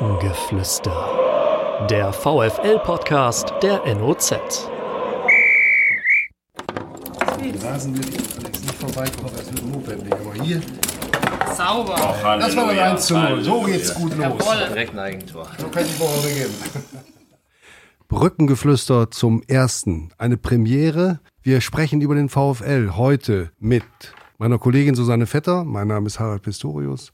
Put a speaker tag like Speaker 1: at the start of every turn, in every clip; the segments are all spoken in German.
Speaker 1: Brückengeflüster. Der VFL-Podcast der NOZ.
Speaker 2: Rasen wird Alex nicht vorbeikommen, das wird notwendig. Aber hier,
Speaker 3: Sauber.
Speaker 2: das war dann 1 zu 0. So geht's gut los.
Speaker 4: Direkt ein Eigentor.
Speaker 2: So kann die Woche beginnen.
Speaker 5: Brückengeflüster zum ersten. Eine Premiere. Wir sprechen über den VfL heute mit meiner Kollegin Susanne Vetter. Mein Name ist Harald Pistorius.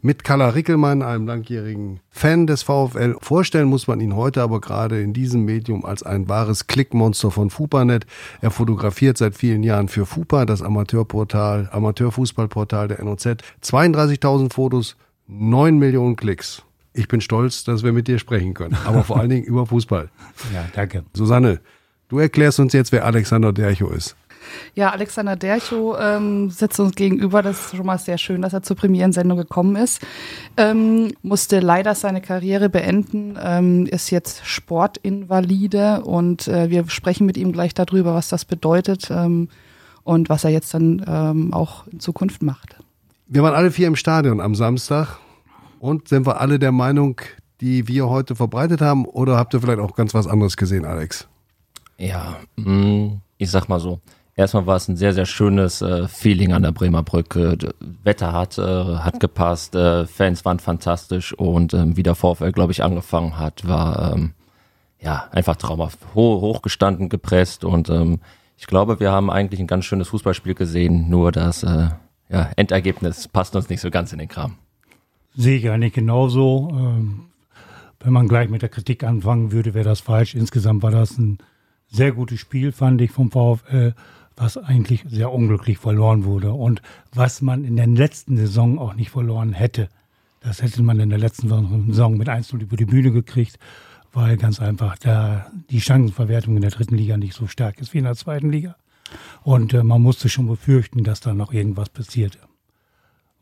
Speaker 5: Mit Kalla Rickelmann, einem langjährigen Fan des VfL. Vorstellen muss man ihn heute aber gerade in diesem Medium als ein wahres Klickmonster von FUPANet. Er fotografiert seit vielen Jahren für FUPA, das Amateurportal, Amateurfußballportal der NOZ. 32.000 Fotos, 9 Millionen Klicks. Ich bin stolz, dass wir mit dir sprechen können, aber vor allen Dingen über Fußball.
Speaker 6: Ja, danke.
Speaker 5: Susanne, du erklärst uns jetzt, wer Alexander Dercho ist.
Speaker 3: Ja, Alexander Dercho ähm, sitzt uns gegenüber. Das ist schon mal sehr schön, dass er zur Premierensendung gekommen ist. Ähm, musste leider seine Karriere beenden, ähm, ist jetzt Sportinvalide und äh, wir sprechen mit ihm gleich darüber, was das bedeutet ähm, und was er jetzt dann ähm, auch in Zukunft macht.
Speaker 5: Wir waren alle vier im Stadion am Samstag und sind wir alle der Meinung, die wir heute verbreitet haben oder habt ihr vielleicht auch ganz was anderes gesehen, Alex?
Speaker 4: Ja, mh, ich sag mal so. Erstmal war es ein sehr, sehr schönes äh, Feeling an der Bremer Brücke. Wetter hat, äh, hat gepasst, äh, Fans waren fantastisch und ähm, wie der VfL, glaube ich, angefangen hat, war ähm, ja einfach traumhaft. Ho hochgestanden, gepresst und ähm, ich glaube, wir haben eigentlich ein ganz schönes Fußballspiel gesehen, nur das äh, ja, Endergebnis passt uns nicht so ganz in den Kram.
Speaker 6: Sehe ich eigentlich genauso. Ähm, wenn man gleich mit der Kritik anfangen würde, wäre das falsch. Insgesamt war das ein sehr gutes Spiel, fand ich vom VfL, was eigentlich sehr unglücklich verloren wurde und was man in der letzten Saison auch nicht verloren hätte. Das hätte man in der letzten Saison mit 1-0 über die Bühne gekriegt, weil ganz einfach da die Chancenverwertung in der dritten Liga nicht so stark ist wie in der zweiten Liga. Und äh, man musste schon befürchten, dass da noch irgendwas passierte.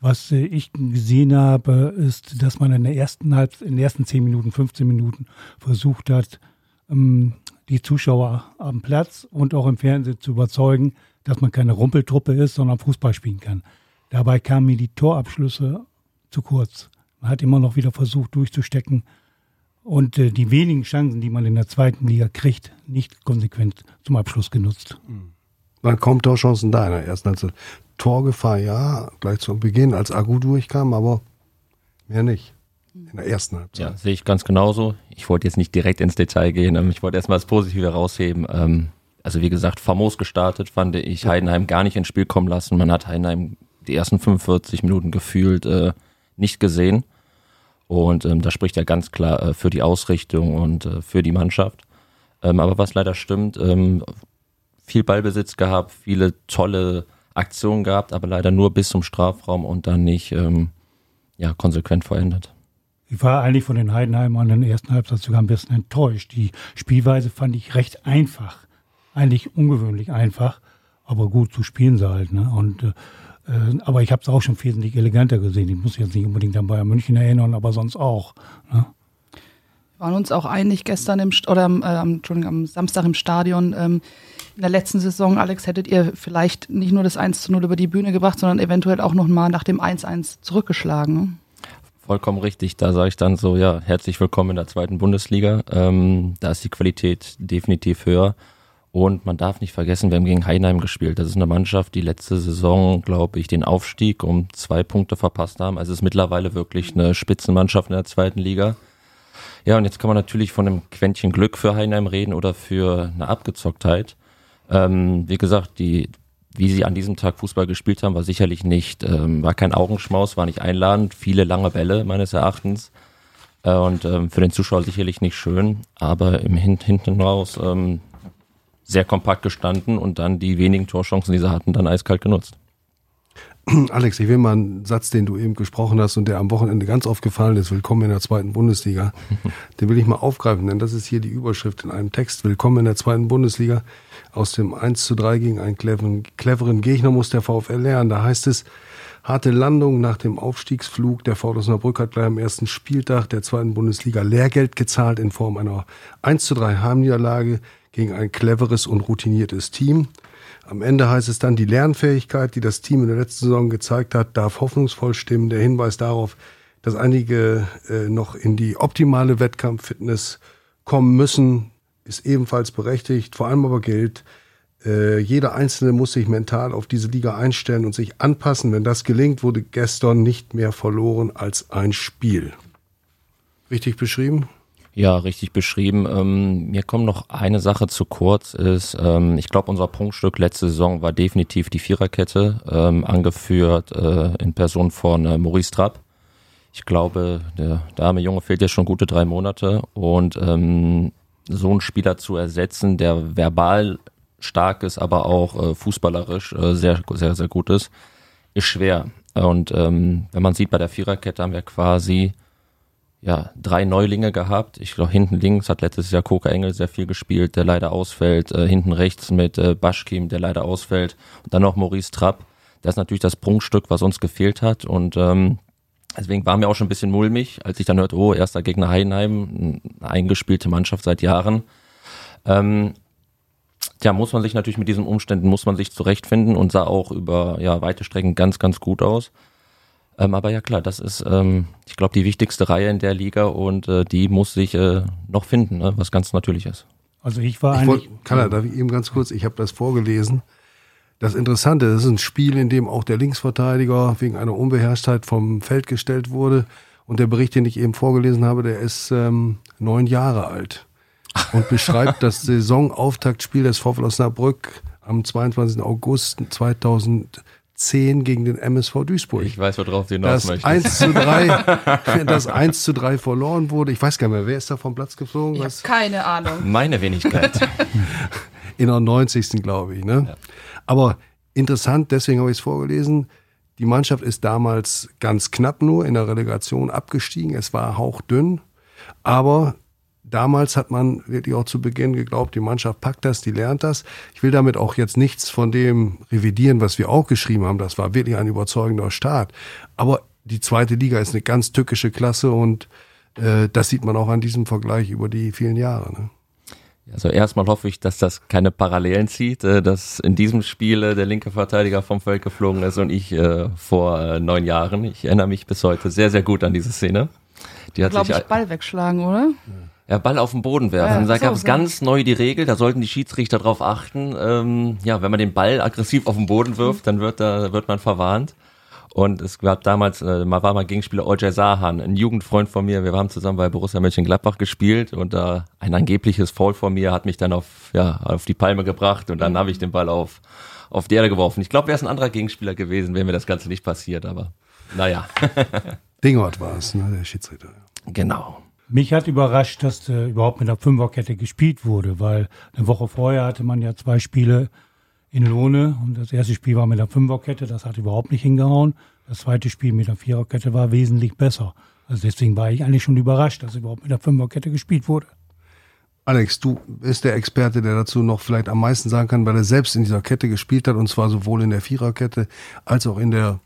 Speaker 6: Was äh, ich gesehen habe, ist, dass man in der ersten halb, in den ersten 10 Minuten, 15 Minuten versucht hat, ähm, die Zuschauer am Platz und auch im Fernsehen zu überzeugen, dass man keine Rumpeltruppe ist, sondern Fußball spielen kann. Dabei kamen mir die Torabschlüsse zu kurz. Man hat immer noch wieder versucht durchzustecken und äh, die wenigen Chancen, die man in der zweiten Liga kriegt, nicht konsequent zum Abschluss genutzt.
Speaker 5: Wann kommt Torchancen da in der ersten Halbzeit? Torgefahr, ja, gleich zu Beginn, als Agu durchkam, aber mehr nicht. In der ersten Halbzeit.
Speaker 4: Ja, sehe ich ganz genauso. Ich wollte jetzt nicht direkt ins Detail gehen, ähm, ich wollte erstmal das Positive rausheben. Ähm, also wie gesagt, famos gestartet, fand ich Heidenheim gar nicht ins Spiel kommen lassen. Man hat Heidenheim die ersten 45 Minuten gefühlt äh, nicht gesehen. Und ähm, das spricht ja ganz klar äh, für die Ausrichtung und äh, für die Mannschaft. Aber was leider stimmt, viel Ballbesitz gehabt, viele tolle Aktionen gehabt, aber leider nur bis zum Strafraum und dann nicht ja, konsequent verändert.
Speaker 6: Ich war eigentlich von den Heidenheimern in der ersten Halbzeit sogar ein bisschen enttäuscht. Die Spielweise fand ich recht einfach. Eigentlich ungewöhnlich einfach, aber gut zu spielen sie halt. Ne? Und, äh, aber ich habe es auch schon wesentlich eleganter gesehen. Ich muss jetzt nicht unbedingt an Bayern München erinnern, aber sonst auch. Ne?
Speaker 3: Wir waren uns auch einig gestern im oder äh, Entschuldigung, am Samstag im Stadion. Ähm, in der letzten Saison, Alex, hättet ihr vielleicht nicht nur das 1 zu 0 über die Bühne gebracht, sondern eventuell auch noch mal nach dem 1-1 zurückgeschlagen.
Speaker 4: Vollkommen richtig. Da sage ich dann so, ja, herzlich willkommen in der zweiten Bundesliga. Ähm, da ist die Qualität definitiv höher. Und man darf nicht vergessen, wir haben gegen Heinheim gespielt. Das ist eine Mannschaft, die letzte Saison, glaube ich, den Aufstieg um zwei Punkte verpasst haben. Also es ist mittlerweile wirklich eine Spitzenmannschaft in der zweiten Liga. Ja, und jetzt kann man natürlich von einem Quäntchen Glück für Heinheim reden oder für eine Abgezocktheit. Ähm, wie gesagt, die, wie sie an diesem Tag Fußball gespielt haben, war sicherlich nicht, ähm, war kein Augenschmaus, war nicht einladend, viele lange Bälle meines Erachtens. Äh, und ähm, für den Zuschauer sicherlich nicht schön, aber im Hin hinten raus ähm, sehr kompakt gestanden und dann die wenigen Torchancen, die sie hatten, dann eiskalt genutzt.
Speaker 5: Alex, ich will mal einen Satz, den du eben gesprochen hast und der am Wochenende ganz aufgefallen ist, Willkommen in der zweiten Bundesliga, den will ich mal aufgreifen, denn das ist hier die Überschrift in einem Text, Willkommen in der zweiten Bundesliga. Aus dem 1 zu 3 gegen einen cleveren, cleveren Gegner muss der VfL lernen. Da heißt es, harte Landung nach dem Aufstiegsflug. Der VfL Osnabrück hat gleich am ersten Spieltag der zweiten Bundesliga Lehrgeld gezahlt in Form einer 1 zu 3 Heimniederlage gegen ein cleveres und routiniertes Team. Am Ende heißt es dann, die Lernfähigkeit, die das Team in der letzten Saison gezeigt hat, darf hoffnungsvoll stimmen. Der Hinweis darauf, dass einige äh, noch in die optimale Wettkampffitness kommen müssen, ist ebenfalls berechtigt. Vor allem aber gilt, äh, jeder Einzelne muss sich mental auf diese Liga einstellen und sich anpassen. Wenn das gelingt, wurde gestern nicht mehr verloren als ein Spiel. Richtig beschrieben?
Speaker 4: Ja, richtig beschrieben. Ähm, mir kommt noch eine Sache zu kurz, ist, ähm, ich glaube, unser Prunkstück letzte Saison war definitiv die Viererkette, ähm, angeführt äh, in Person von äh, Maurice Trapp. Ich glaube, der, arme Junge fehlt jetzt schon gute drei Monate und ähm, so einen Spieler zu ersetzen, der verbal stark ist, aber auch äh, fußballerisch äh, sehr, sehr, sehr gut ist, ist schwer. Und ähm, wenn man sieht, bei der Viererkette haben wir quasi ja, drei Neulinge gehabt. Ich glaube, hinten links hat letztes Jahr Koka Engel sehr viel gespielt, der leider ausfällt. Äh, hinten rechts mit äh, Baschkim, der leider ausfällt. Und dann noch Maurice Trapp. Das ist natürlich das Prunkstück, was uns gefehlt hat. Und ähm, deswegen war mir auch schon ein bisschen mulmig, als ich dann hörte, oh, erster Gegner Heidenheim, eine eingespielte Mannschaft seit Jahren. Ähm, Tja, muss man sich natürlich mit diesen Umständen, muss man sich zurechtfinden und sah auch über ja, weite Strecken ganz, ganz gut aus. Ähm, aber ja klar, das ist, ähm, ich glaube, die wichtigste Reihe in der Liga und äh, die muss sich äh, noch finden, ne? was ganz natürlich ist.
Speaker 6: Also ich war
Speaker 5: Ich
Speaker 6: eigentlich.
Speaker 5: wollt, kann er, darf ich eben ganz kurz, ich habe das vorgelesen. Das Interessante, das ist ein Spiel, in dem auch der Linksverteidiger wegen einer Unbeherrschtheit vom Feld gestellt wurde. Und der Bericht, den ich eben vorgelesen habe, der ist ähm, neun Jahre alt und beschreibt das Saisonauftaktspiel des VfL Osnabrück am 22. August 2010 gegen den MSV Duisburg.
Speaker 4: Ich weiß, worauf du hinaus
Speaker 5: das
Speaker 4: möchtest.
Speaker 5: 1 zu 3, das 1 zu 3 verloren wurde. Ich weiß gar nicht mehr, wer ist da vom Platz geflogen?
Speaker 3: Ich
Speaker 5: Was?
Speaker 3: keine Ahnung.
Speaker 4: Meine Wenigkeit.
Speaker 5: in der 90. glaube ich. Ne? Aber interessant, deswegen habe ich es vorgelesen. Die Mannschaft ist damals ganz knapp nur in der Relegation abgestiegen. Es war hauchdünn. Aber damals hat man wirklich auch zu Beginn geglaubt, die Mannschaft packt das, die lernt das. Ich will damit auch jetzt nichts von dem revidieren, was wir auch geschrieben haben. Das war wirklich ein überzeugender Start. Aber die zweite Liga ist eine ganz tückische Klasse und äh, das sieht man auch an diesem Vergleich über die vielen Jahre. Ne?
Speaker 4: Also erstmal hoffe ich, dass das keine Parallelen zieht, äh, dass in diesem Spiel der linke Verteidiger vom Feld geflogen ist und ich äh, vor äh, neun Jahren. Ich erinnere mich bis heute sehr, sehr gut an diese Szene. Die hat
Speaker 3: Glaube
Speaker 4: sich
Speaker 3: ich, Ball wegschlagen, oder?
Speaker 4: ja, Ball auf den Boden werfen.
Speaker 3: Ja,
Speaker 4: da gab es
Speaker 3: so.
Speaker 4: ganz neu die Regel, da sollten die Schiedsrichter darauf achten. Ähm, ja, wenn man den Ball aggressiv auf den Boden wirft, dann wird da wird man verwarnt. Und es gab damals, äh, mal war mal Gegenspieler Ojay Sahan, ein Jugendfreund von mir. Wir haben zusammen bei Borussia Mönchengladbach gespielt und äh, ein angebliches Foul von mir hat mich dann auf, ja, auf die Palme gebracht und dann habe ich den Ball auf, auf die Erde geworfen. Ich glaube, wäre es ein anderer Gegenspieler gewesen, wäre mir das Ganze nicht passiert, aber naja,
Speaker 5: Dingert war es, ne, der Schiedsrichter.
Speaker 4: genau.
Speaker 6: Mich hat überrascht, dass äh, überhaupt mit der Fünferkette gespielt wurde, weil eine Woche vorher hatte man ja zwei Spiele in Lohne und das erste Spiel war mit der Fünferkette, das hat überhaupt nicht hingehauen. Das zweite Spiel mit der Viererkette war wesentlich besser. Also deswegen war ich eigentlich schon überrascht, dass überhaupt mit der Fünferkette gespielt wurde.
Speaker 5: Alex, du bist der Experte, der dazu noch vielleicht am meisten sagen kann, weil er selbst in dieser Kette gespielt hat und zwar sowohl in der Viererkette als auch in der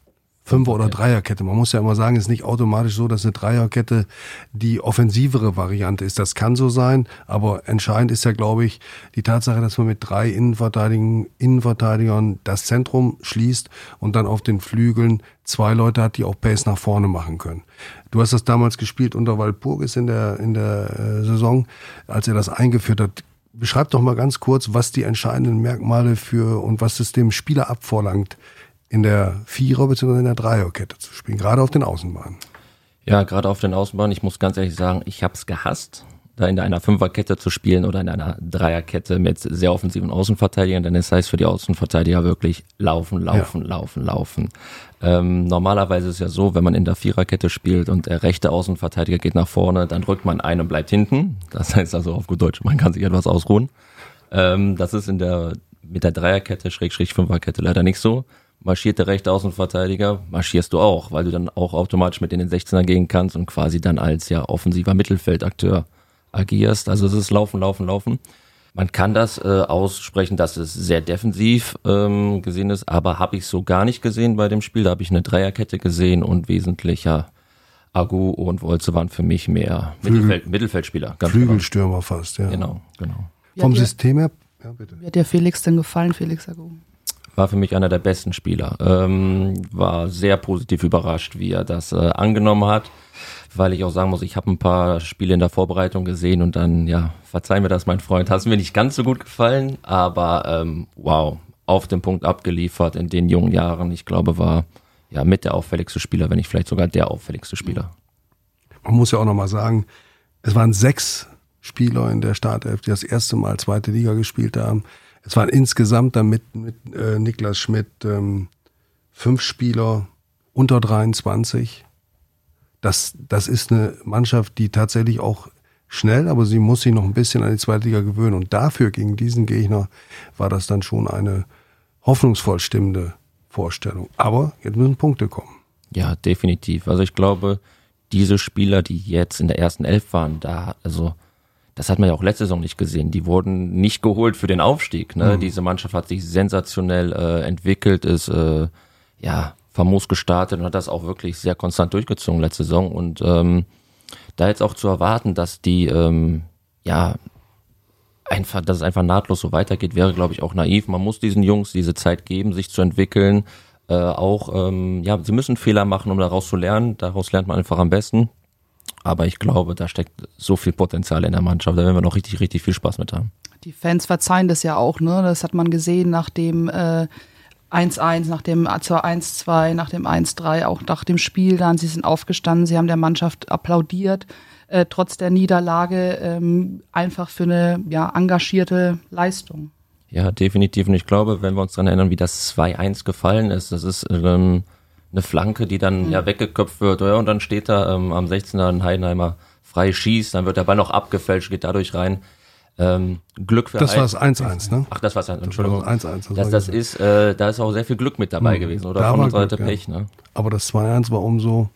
Speaker 5: Fünfer- oder Dreierkette. Man muss ja immer sagen, es ist nicht automatisch so, dass eine Dreierkette die offensivere Variante ist. Das kann so sein, aber entscheidend ist ja, glaube ich, die Tatsache, dass man mit drei Innenverteidigern, Innenverteidigern das Zentrum schließt und dann auf den Flügeln zwei Leute hat, die auch Pace nach vorne machen können. Du hast das damals gespielt unter Walpurgis in der, in der äh, Saison, als er das eingeführt hat. Beschreib doch mal ganz kurz, was die entscheidenden Merkmale für und was es dem Spieler abverlangt, in der Vierer- bzw. in der Dreierkette zu spielen, gerade auf den Außenbahnen.
Speaker 4: Ja, gerade auf den Außenbahnen, ich muss ganz ehrlich sagen, ich habe es gehasst, da in einer Fünferkette zu spielen oder in einer Dreierkette mit sehr offensiven Außenverteidigern, denn es heißt für die Außenverteidiger wirklich laufen, laufen, laufen, laufen. Ähm, normalerweise ist es ja so, wenn man in der Viererkette spielt und der rechte Außenverteidiger geht nach vorne, dann drückt man ein und bleibt hinten. Das heißt also auf gut Deutsch, man kann sich etwas ausruhen. Ähm, das ist in der mit der Dreierkette, Schrägstrich Fünferkette leider nicht so marschiert der rechte Außenverteidiger, marschierst du auch, weil du dann auch automatisch mit in den 16er gehen kannst und quasi dann als ja offensiver Mittelfeldakteur agierst. Also es ist Laufen, Laufen, Laufen. Man kann das äh, aussprechen, dass es sehr defensiv ähm, gesehen ist, aber habe ich so gar nicht gesehen bei dem Spiel. Da habe ich eine Dreierkette gesehen und wesentlicher Agu und Wolze waren für mich mehr Mittelfeld, Mittelfeldspieler. Ganz
Speaker 5: Flügelstürmer fast, ja.
Speaker 4: Genau, genau.
Speaker 5: Vom
Speaker 3: Ja, dir-
Speaker 5: System her, ja bitte.
Speaker 3: Wie hat dir Felix denn gefallen, Felix Agu?
Speaker 4: War für mich einer der besten Spieler. Ähm, war sehr positiv überrascht, wie er das äh, angenommen hat. weil ich auch sagen muss, ich habe ein paar Spiele in der Vorbereitung gesehen und dann, ja, verzeih mir das, mein Freund, es mir nicht ganz so gut gefallen, aber ähm, wow, auf den Punkt abgeliefert in den jungen Jahren. Ich glaube, war ja mit der auffälligste Spieler, wenn nicht vielleicht sogar der auffälligste Spieler.
Speaker 5: Man muss ja auch nochmal sagen, es waren sechs Spieler in der Startelf, die das erste Mal zweite Liga gespielt haben. Es waren insgesamt dann mit, mit äh, Niklas Schmidt ähm, fünf Spieler unter 23. Das, das ist eine Mannschaft, die tatsächlich auch schnell, aber sie muss sich noch ein bisschen an die zweite Liga gewöhnen. Und dafür gegen diesen Gegner war das dann schon eine hoffnungsvoll stimmende Vorstellung. Aber jetzt müssen Punkte kommen.
Speaker 4: Ja, definitiv. Also ich glaube, diese Spieler, die jetzt in der ersten Elf waren, da, also das hat man ja auch letzte Saison nicht gesehen. Die wurden nicht geholt für den Aufstieg. Ne? Mhm. Diese Mannschaft hat sich sensationell äh, entwickelt, ist äh, ja famos gestartet und hat das auch wirklich sehr konstant durchgezogen letzte Saison. Und ähm, da jetzt auch zu erwarten, dass die ähm, ja einfach, dass es einfach nahtlos so weitergeht, wäre, glaube ich, auch naiv. Man muss diesen Jungs diese Zeit geben, sich zu entwickeln. Äh, auch, ähm, ja, sie müssen Fehler machen, um daraus zu lernen. Daraus lernt man einfach am besten. Aber ich glaube, da steckt so viel Potenzial in der Mannschaft. Da werden wir noch richtig, richtig viel Spaß mit haben.
Speaker 3: Die Fans verzeihen das ja auch, ne? Das hat man gesehen nach dem äh, 1-1, nach dem zur 1-2, nach dem 1-3, auch nach dem Spiel dann. Sie sind aufgestanden, sie haben der Mannschaft applaudiert, äh, trotz der Niederlage, ähm, einfach für eine ja, engagierte Leistung.
Speaker 4: Ja, definitiv. Und ich glaube, wenn wir uns daran erinnern, wie das 2-1 gefallen ist, das ist ähm, eine Flanke, die dann mhm. ja weggeköpft wird. Ja, und dann steht da ähm, am 16er ein Heidenheimer frei schießt, dann wird der Ball noch abgefälscht, geht dadurch rein. Ähm, Glück für
Speaker 5: Das war das 1-1, ne?
Speaker 4: Ach, das war es, Entschuldigung.
Speaker 5: Das 1-1.
Speaker 4: Das, das, das ist, äh, da ist auch sehr viel Glück mit dabei mhm. gewesen, oder?
Speaker 5: Da
Speaker 4: Von
Speaker 5: unserer
Speaker 4: Seite Pech, ne?
Speaker 5: Aber das 2-1 war umso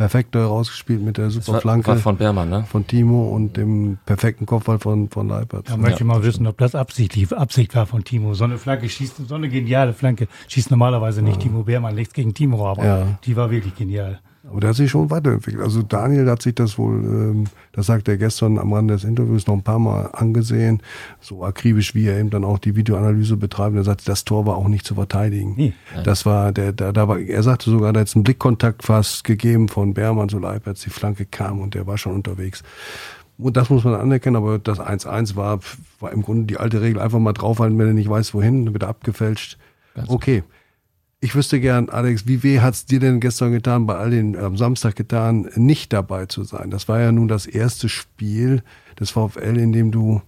Speaker 5: perfekter rausgespielt mit der super war, Flanke
Speaker 4: war von Bermann, ne?
Speaker 5: Von Timo und dem perfekten Kopfball von, von Leipert.
Speaker 6: Da möchte ich mal wissen, ob das Absicht, Absicht war von Timo. So eine Flanke schießt, so eine geniale Flanke schießt normalerweise nicht ja. Timo Beermann, nichts gegen Timo, aber ja. die war wirklich genial.
Speaker 5: Aber der hat sich schon weiterentwickelt. Also Daniel hat sich das wohl, ähm, das sagt er gestern am Rande des Interviews noch ein paar Mal angesehen, so akribisch wie er eben dann auch die Videoanalyse betreibt. Er sagt, das Tor war auch nicht zu verteidigen. Nee. Das war, der, da, da war, er sagte sogar, da hat es einen Blickkontakt fast gegeben von Bermann so Leib, als die Flanke kam und der war schon unterwegs. Und das muss man anerkennen, aber das 1-1 war, war im Grunde die alte Regel, einfach mal draufhalten, wenn er nicht weiß, wohin, wird er abgefälscht. Ganz okay. Gut. Ich wüsste gern, Alex, wie weh hat es dir denn gestern getan, bei all den am Samstag getan, nicht dabei zu sein? Das war ja nun das erste Spiel des VfL, in dem du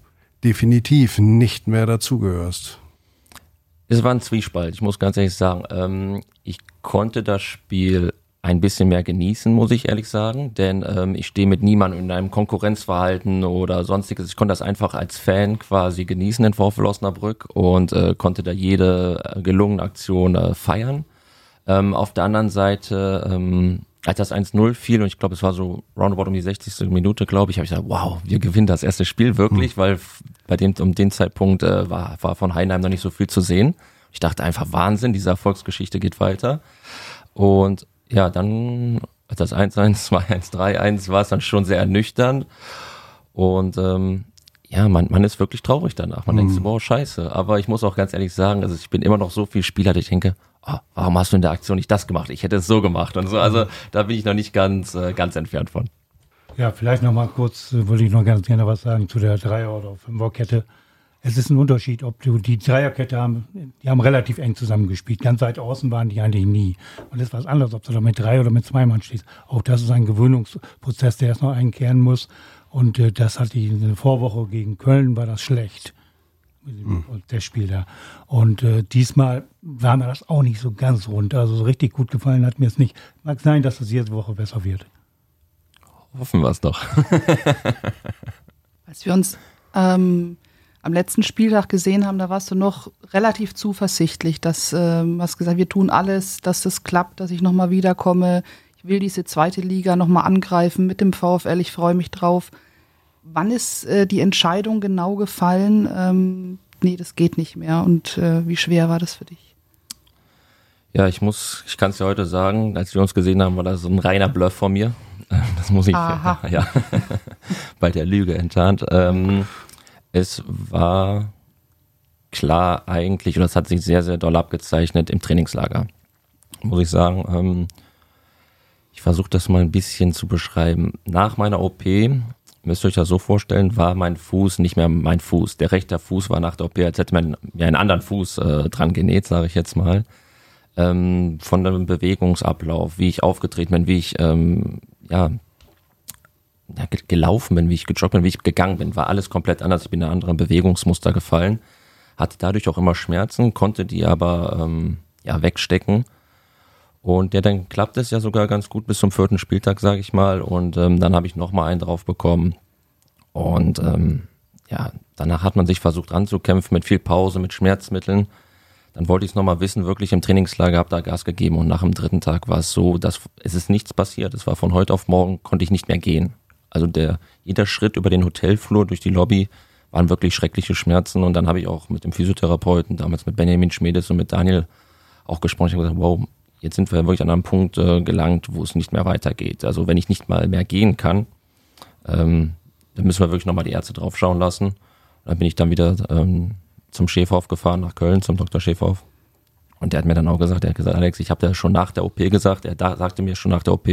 Speaker 5: definitiv nicht mehr dazugehörst.
Speaker 4: Es war ein Zwiespalt, ich muss ganz ehrlich sagen. Ähm, ich konnte das Spiel ein bisschen mehr genießen, muss ich ehrlich sagen, denn ähm, ich stehe mit niemandem in einem Konkurrenzverhalten oder sonstiges. Ich konnte das einfach als Fan quasi genießen, den VfL Osnabrück und äh, konnte da jede äh, gelungene Aktion äh, feiern. Ähm, auf der anderen Seite, ähm, als das 1-0 fiel und ich glaube, es war so roundabout um die 60. Minute, glaube ich, habe ich gesagt, wow, wir gewinnen das erste Spiel wirklich, mhm. weil bei dem um den Zeitpunkt äh, war, war von Heinheim noch nicht so viel zu sehen. Ich dachte einfach, Wahnsinn, diese Erfolgsgeschichte geht weiter. Und ja, dann, als das 1-1, 2-1, 3-1 war es dann schon sehr ernüchternd. Und ähm, ja, man, man ist wirklich traurig danach. Man mhm. denkt so, boah, scheiße. Aber ich muss auch ganz ehrlich sagen, also ich bin immer noch so viel Spieler, dass ich denke, oh, warum hast du in der Aktion nicht das gemacht? Ich hätte es so gemacht und so. Also da bin ich noch nicht ganz, äh, ganz entfernt von.
Speaker 6: Ja, vielleicht noch mal kurz, äh, wollte ich noch ganz gerne was sagen zu der Dreier- oder Fünferkette. Es ist ein Unterschied, ob du die Dreierkette haben, die haben relativ eng zusammengespielt. Ganz weit außen waren die eigentlich nie. Und das ist was anderes, ob du da mit drei oder mit zwei Mann stehst. Auch das ist ein Gewöhnungsprozess, der erst noch einkehren muss. Und äh, das hat die eine Vorwoche gegen Köln war das schlecht. Mhm. Das Spiel da. Und äh, diesmal war mir das auch nicht so ganz rund. Also so richtig gut gefallen hat mir es nicht. Mag sein, dass das jede Woche besser wird.
Speaker 4: Hoffen wir es doch.
Speaker 3: Als wir uns ähm, am letzten Spieltag gesehen haben, da warst du noch relativ zuversichtlich, dass äh, hast gesagt, wir tun alles, dass das klappt, dass ich nochmal wiederkomme. Ich will diese zweite Liga nochmal angreifen mit dem VfL, ich freue mich drauf. Wann ist äh, die Entscheidung genau gefallen? Ähm, nee, das geht nicht mehr. Und äh, wie schwer war das für dich?
Speaker 4: Ja, ich muss, ich kann es ja heute sagen, als wir uns gesehen haben, war das so ein reiner Bluff von mir. Das muss ich Aha. ja bei der Lüge enttarnt. Ähm, es war klar eigentlich, und das hat sich sehr, sehr doll abgezeichnet im Trainingslager, muss ich sagen. Ähm, Ich versuche das mal ein bisschen zu beschreiben. Nach meiner OP, müsst ihr euch das so vorstellen, war mein Fuß nicht mehr mein Fuß. Der rechte Fuß war nach der OP, als hätte man mir einen anderen Fuß äh, dran genäht, sage ich jetzt mal. Ähm, von dem Bewegungsablauf, wie ich aufgetreten bin, wie ich ähm, ja, ja, gelaufen bin, wie ich gejoggt bin, wie ich gegangen bin, war alles komplett anders. Ich bin in ein anderes Bewegungsmuster gefallen, hatte dadurch auch immer Schmerzen, konnte die aber ähm, ja wegstecken. Und ja, dann klappt es ja sogar ganz gut bis zum vierten Spieltag, sage ich mal. Und ähm, dann habe ich nochmal einen drauf bekommen. Und ähm, ja, danach hat man sich versucht anzukämpfen mit viel Pause, mit Schmerzmitteln. Dann wollte ich es nochmal wissen, wirklich im Trainingslager, habe da Gas gegeben und nach dem dritten Tag war es so, dass es ist nichts passiert. Es war von heute auf morgen, konnte ich nicht mehr gehen. Also der, jeder Schritt über den Hotelflur durch die Lobby waren wirklich schreckliche Schmerzen und dann habe ich auch mit dem Physiotherapeuten, damals mit Benjamin Schmedes und mit Daniel auch gesprochen. Ich habe gesagt, wow, jetzt sind wir wirklich an einem Punkt äh, gelangt, wo es nicht mehr weitergeht. Also wenn ich nicht mal mehr gehen kann, ähm, dann müssen wir wirklich nochmal die Ärzte drauf schauen lassen. Und dann bin ich dann wieder ähm, zum Schäferhof gefahren, nach Köln, zum Dr. Schäferhof. Und der hat mir dann auch gesagt, er hat gesagt, Alex, ich habe dir schon nach der OP gesagt, er da, sagte mir schon nach der OP,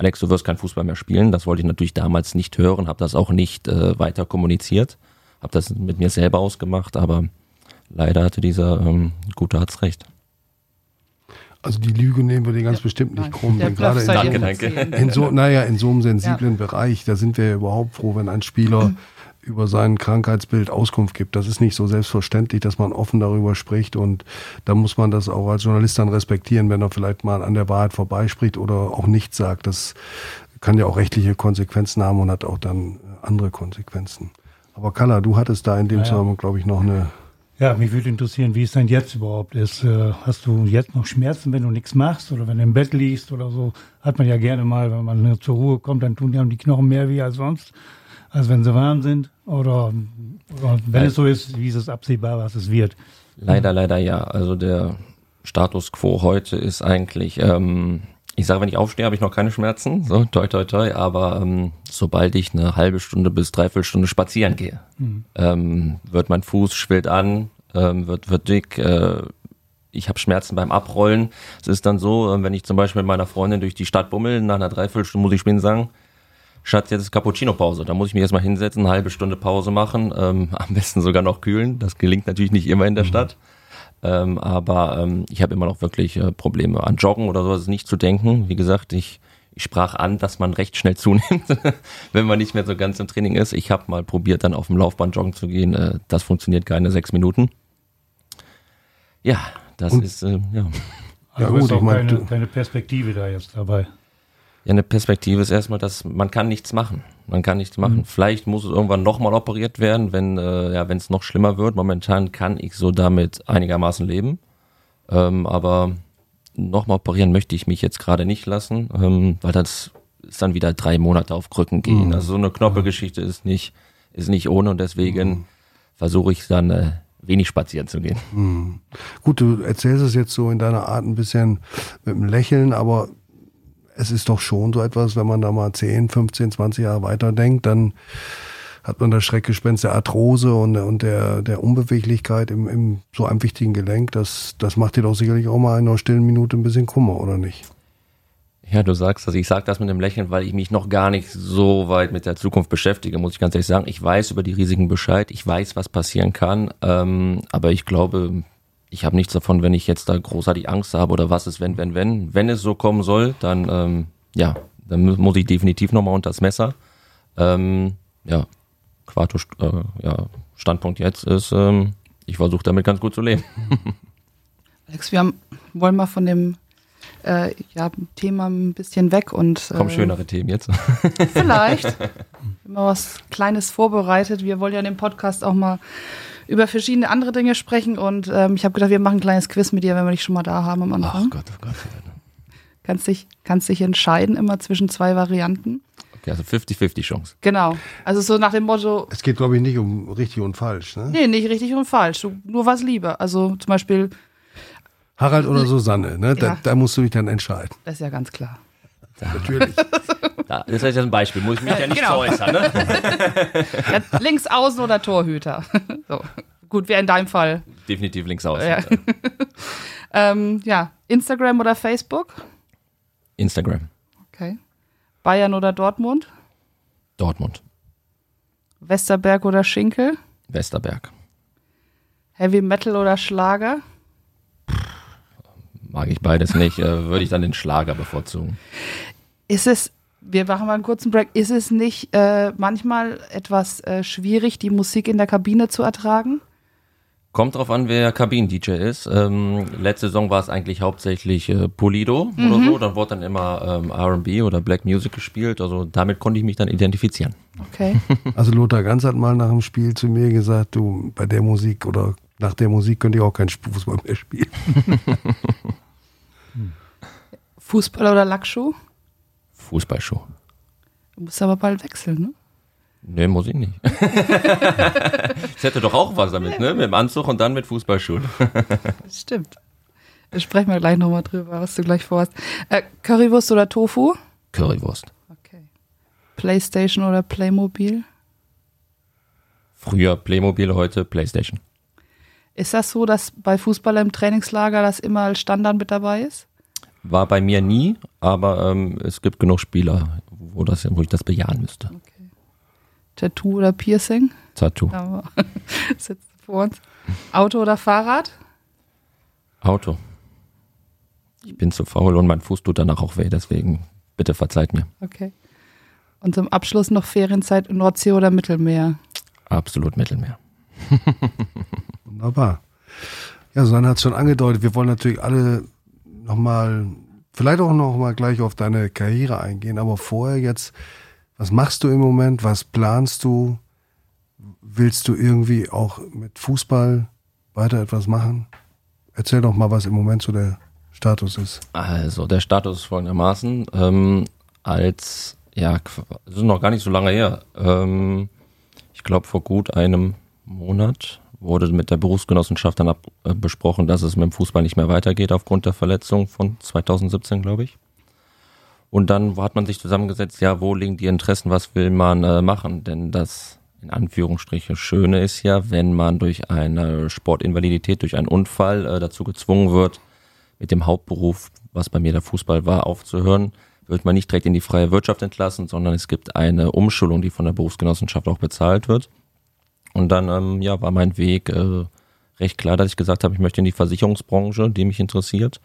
Speaker 4: Alex, du wirst kein Fußball mehr spielen. Das wollte ich natürlich damals nicht hören, habe das auch nicht äh, weiter kommuniziert, habe das mit mir selber ausgemacht, aber leider hatte dieser ähm, gute Arzt recht.
Speaker 5: Also die Lüge nehmen wir dir ganz bestimmt nicht krumm. Denn gerade in,
Speaker 4: Danke, danke.
Speaker 5: in so, naja, in so einem sensiblen Bereich, da sind wir ja überhaupt froh, wenn ein Spieler über sein Krankheitsbild Auskunft gibt. Das ist nicht so selbstverständlich, dass man offen darüber spricht und da muss man das auch als Journalist dann respektieren, wenn er vielleicht mal an der Wahrheit vorbeispricht oder auch nichts sagt. Das kann ja auch rechtliche Konsequenzen haben und hat auch dann andere Konsequenzen. Aber Kalla, du hattest da in dem
Speaker 6: Ja, ja.
Speaker 5: Zusammenhang, glaube ich, noch eine
Speaker 6: Ja, mich würde interessieren, wie es denn jetzt überhaupt ist. Äh, Hast du jetzt noch Schmerzen, wenn du nichts machst oder wenn du im Bett liegst oder so? Hat man ja gerne mal, wenn man zur Ruhe kommt, dann tun ja die Knochen mehr weh als sonst, als wenn sie warm sind. Oder, oder wenn es so ist, wie ist es absehbar, was es wird.
Speaker 4: Leider, leider ja. Also der Status quo heute ist eigentlich, ähm, ich sage, wenn ich aufstehe, habe ich noch keine Schmerzen, so toi toi toi, aber ähm, sobald ich eine halbe Stunde bis dreiviertel Stunde spazieren gehe, ähm, wird mein Fuß schwillt an, ähm, wird wird dick, äh, ich habe Schmerzen beim Abrollen. Es ist dann so, äh, wenn ich zum Beispiel mit meiner Freundin durch die Stadt bummel, nach einer Dreiviertelstunde muss ich spielen sagen, Schatz, jetzt ist Cappuccino-Pause. Da muss ich mich erstmal hinsetzen, eine halbe Stunde Pause machen, ähm, am besten sogar noch kühlen. Das gelingt natürlich nicht immer in der Stadt. Ähm, aber ähm, ich habe immer noch wirklich äh, Probleme. An Joggen oder sowas ist nicht zu denken. Wie gesagt, ich, ich sprach an, dass man recht schnell zunimmt, wenn man nicht mehr so ganz im Training ist. Ich habe mal probiert, dann auf dem Laufband joggen zu gehen. Äh, das funktioniert keine sechs Minuten. Ja, das
Speaker 5: Und-
Speaker 4: ist, äh, ja.
Speaker 6: Also
Speaker 5: gut,
Speaker 6: ist auch keine, keine Perspektive da jetzt dabei.
Speaker 4: Ja, eine Perspektive ist erstmal, dass man kann nichts machen. Man kann nichts machen. Vielleicht muss es irgendwann nochmal operiert werden, wenn äh, ja, wenn es noch schlimmer wird. Momentan kann ich so damit einigermaßen leben. Ähm, aber nochmal operieren möchte ich mich jetzt gerade nicht lassen, ähm, weil das ist dann wieder drei Monate auf Krücken gehen. Also so eine Knorpelgeschichte ist nicht, ist nicht ohne und deswegen versuche ich dann äh, wenig spazieren zu gehen.
Speaker 5: Gut, du erzählst es jetzt so in deiner Art ein bisschen mit einem Lächeln, aber es ist doch schon so etwas, wenn man da mal 10, 15, 20 Jahre weiterdenkt, dann hat man das Schreckgespenst der Arthrose und, und der, der Unbeweglichkeit im, im so einem wichtigen Gelenk. Das, das macht dir doch sicherlich auch mal in einer stillen Minute ein bisschen Kummer, oder nicht?
Speaker 4: Ja, du sagst das. Ich sage das mit einem Lächeln, weil ich mich noch gar nicht so weit mit der Zukunft beschäftige, muss ich ganz ehrlich sagen. Ich weiß über die Risiken Bescheid, ich weiß, was passieren kann, ähm, aber ich glaube, ich habe nichts davon, wenn ich jetzt da großartig Angst habe oder was ist, wenn, wenn, wenn. Wenn es so kommen soll, dann, ähm, ja, dann mu- muss ich definitiv nochmal unter das Messer. Ähm, ja, Quarto, äh, ja, Standpunkt jetzt ist, ähm, ich versuche damit ganz gut zu leben.
Speaker 3: Alex, wir haben, wollen mal von dem äh, ja, Thema ein bisschen weg und
Speaker 4: Kommen
Speaker 3: äh,
Speaker 4: schönere Themen jetzt.
Speaker 3: Vielleicht. Immer was Kleines vorbereitet. Wir wollen ja dem Podcast auch mal über verschiedene andere Dinge sprechen und ähm, ich habe gedacht, wir machen ein kleines Quiz mit dir, wenn wir dich schon mal da haben am Anfang.
Speaker 4: Gott, oh Gott.
Speaker 3: Kannst dich, kannst dich entscheiden immer zwischen zwei Varianten.
Speaker 4: Okay, also 50-50 Chance.
Speaker 3: Genau. Also so nach dem Motto,
Speaker 5: Es geht, glaube ich, nicht um richtig und falsch. Ne?
Speaker 3: nee, nicht richtig und falsch. Nur was lieber. Also zum Beispiel,
Speaker 5: Harald oder Susanne, ne? Da,
Speaker 3: Ja.
Speaker 5: da musst du dich dann entscheiden.
Speaker 3: das ist ja ganz klar.
Speaker 5: Natürlich.
Speaker 4: Da, das ist jetzt ein Beispiel, muss ich mich ja nicht
Speaker 3: Genau.
Speaker 4: äußern. Ne?
Speaker 3: Ja, links außen oder Torhüter. so. Gut, wäre in deinem Fall.
Speaker 4: Definitiv links aus.
Speaker 3: Ja. Ähm, ja, Instagram oder Facebook?
Speaker 4: Instagram.
Speaker 3: Okay. Bayern oder Dortmund?
Speaker 4: Dortmund.
Speaker 3: Westerberg oder Schinkel?
Speaker 4: Westerberg.
Speaker 3: Heavy Metal oder Schlager?
Speaker 4: Mag ich beides nicht, äh, würde ich dann den Schlager bevorzugen.
Speaker 3: Ist es, wir machen mal einen kurzen Break, ist es nicht äh, manchmal etwas äh, schwierig, die Musik in der Kabine zu ertragen?
Speaker 4: Kommt drauf an, wer Kabinen-DJ ist. Ähm, letzte Saison war es eigentlich hauptsächlich äh, Polido oder so. Dann wurde dann immer ähm, R&B oder Black Music gespielt. Also damit konnte ich mich dann identifizieren.
Speaker 3: Okay.
Speaker 5: Also Lothar Ganz hat mal nach dem Spiel zu mir gesagt, du, bei der Musik oder nach der Musik könnte ich auch kein Fußball mehr spielen.
Speaker 3: Fußball oder Lackschuh?
Speaker 4: Fußballschuh.
Speaker 3: Du musst aber bald wechseln, ne?
Speaker 4: Nee, muss ich nicht. Ich hätte doch auch was damit, ne? Mit dem Anzug und dann mit Fußballschuhen.
Speaker 3: Stimmt. Sprechen wir gleich nochmal drüber, was du gleich vorhast. Äh, Currywurst oder Tofu?
Speaker 4: Currywurst.
Speaker 3: Okay. Playstation oder Playmobil?
Speaker 4: Früher Playmobil, heute Playstation.
Speaker 3: Ist das so, dass bei Fußballern im Trainingslager das immer als Standard mit dabei ist?
Speaker 4: War bei mir nie, aber ähm, es gibt genug Spieler, wo, das, wo ich das bejahen müsste.
Speaker 3: Tattoo oder Piercing?
Speaker 4: Tattoo.
Speaker 3: Sitzt vor uns. Auto oder Fahrrad?
Speaker 4: Auto. Ich bin zu faul und mein Fuß tut danach auch weh, deswegen bitte verzeiht mir.
Speaker 3: Okay. Und zum Abschluss noch Ferienzeit in Nordsee oder Mittelmeer?
Speaker 4: Absolut Mittelmeer.
Speaker 5: Wunderbar. Ja, Susanne hat es schon angedeutet, wir wollen natürlich alle nochmal, vielleicht auch nochmal gleich auf deine Karriere eingehen, aber vorher jetzt, was machst du im Moment, was planst du? Willst du irgendwie auch mit Fußball weiter etwas machen? Erzähl doch mal, was im Moment so der Status ist.
Speaker 4: Also der Status ist folgendermaßen, ähm, als, ja, das ist noch gar nicht so lange her, ähm, ich glaube vor gut einem Monat wurde mit der Berufsgenossenschaft dann ab, äh, besprochen, dass es mit dem Fußball nicht mehr weitergeht aufgrund der Verletzung von 2017, glaube ich. Und dann hat man sich zusammengesetzt, ja, wo liegen die Interessen, was will man äh, machen? Denn das in Anführungsstriche Schöne ist ja, wenn man durch eine Sportinvalidität, durch einen Unfall äh, dazu gezwungen wird, mit dem Hauptberuf, was bei mir der Fußball war, aufzuhören, wird man nicht direkt in die freie Wirtschaft entlassen, sondern es gibt eine Umschulung, die von der Berufsgenossenschaft auch bezahlt wird. Und dann ähm, ja, war mein Weg äh, recht klar, dass ich gesagt habe, ich möchte in die Versicherungsbranche, die mich interessiert.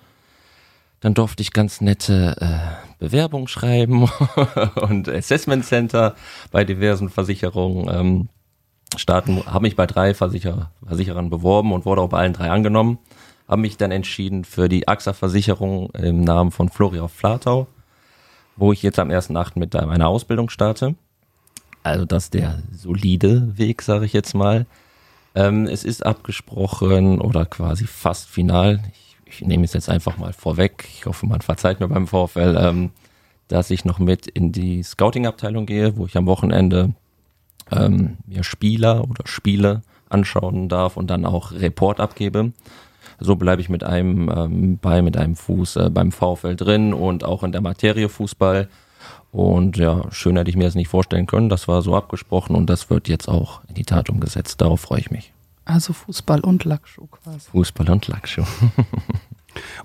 Speaker 4: Dann durfte ich ganz nette äh, Bewerbungen schreiben und Assessment Center bei diversen Versicherungen ähm, starten. Habe mich bei drei Versicherer, Versicherern beworben und wurde auch bei allen drei angenommen. Habe mich dann entschieden für die AXA-Versicherung im Namen von Florian Flatau, wo ich jetzt am 1.8. mit meiner Ausbildung starte. Also das ist der solide Weg, sage ich jetzt mal. Ähm, es ist abgesprochen oder quasi fast final. Ich, ich nehme es jetzt einfach mal vorweg. Ich hoffe, man verzeiht mir beim VfL, ähm, dass ich noch mit in die Scouting-Abteilung gehe, wo ich am Wochenende ähm, mir Spieler oder Spiele anschauen darf und dann auch Report abgebe. So bleibe ich mit einem ähm, bei mit einem Fuß äh, beim VfL drin und auch in der Materie Fußball. Und ja, schön hätte ich mir das nicht vorstellen können. Das war so abgesprochen und das wird jetzt auch in die Tat umgesetzt. Darauf freue ich mich.
Speaker 3: Also Fußball und Lackschuh quasi.
Speaker 4: Fußball und Lackschuh.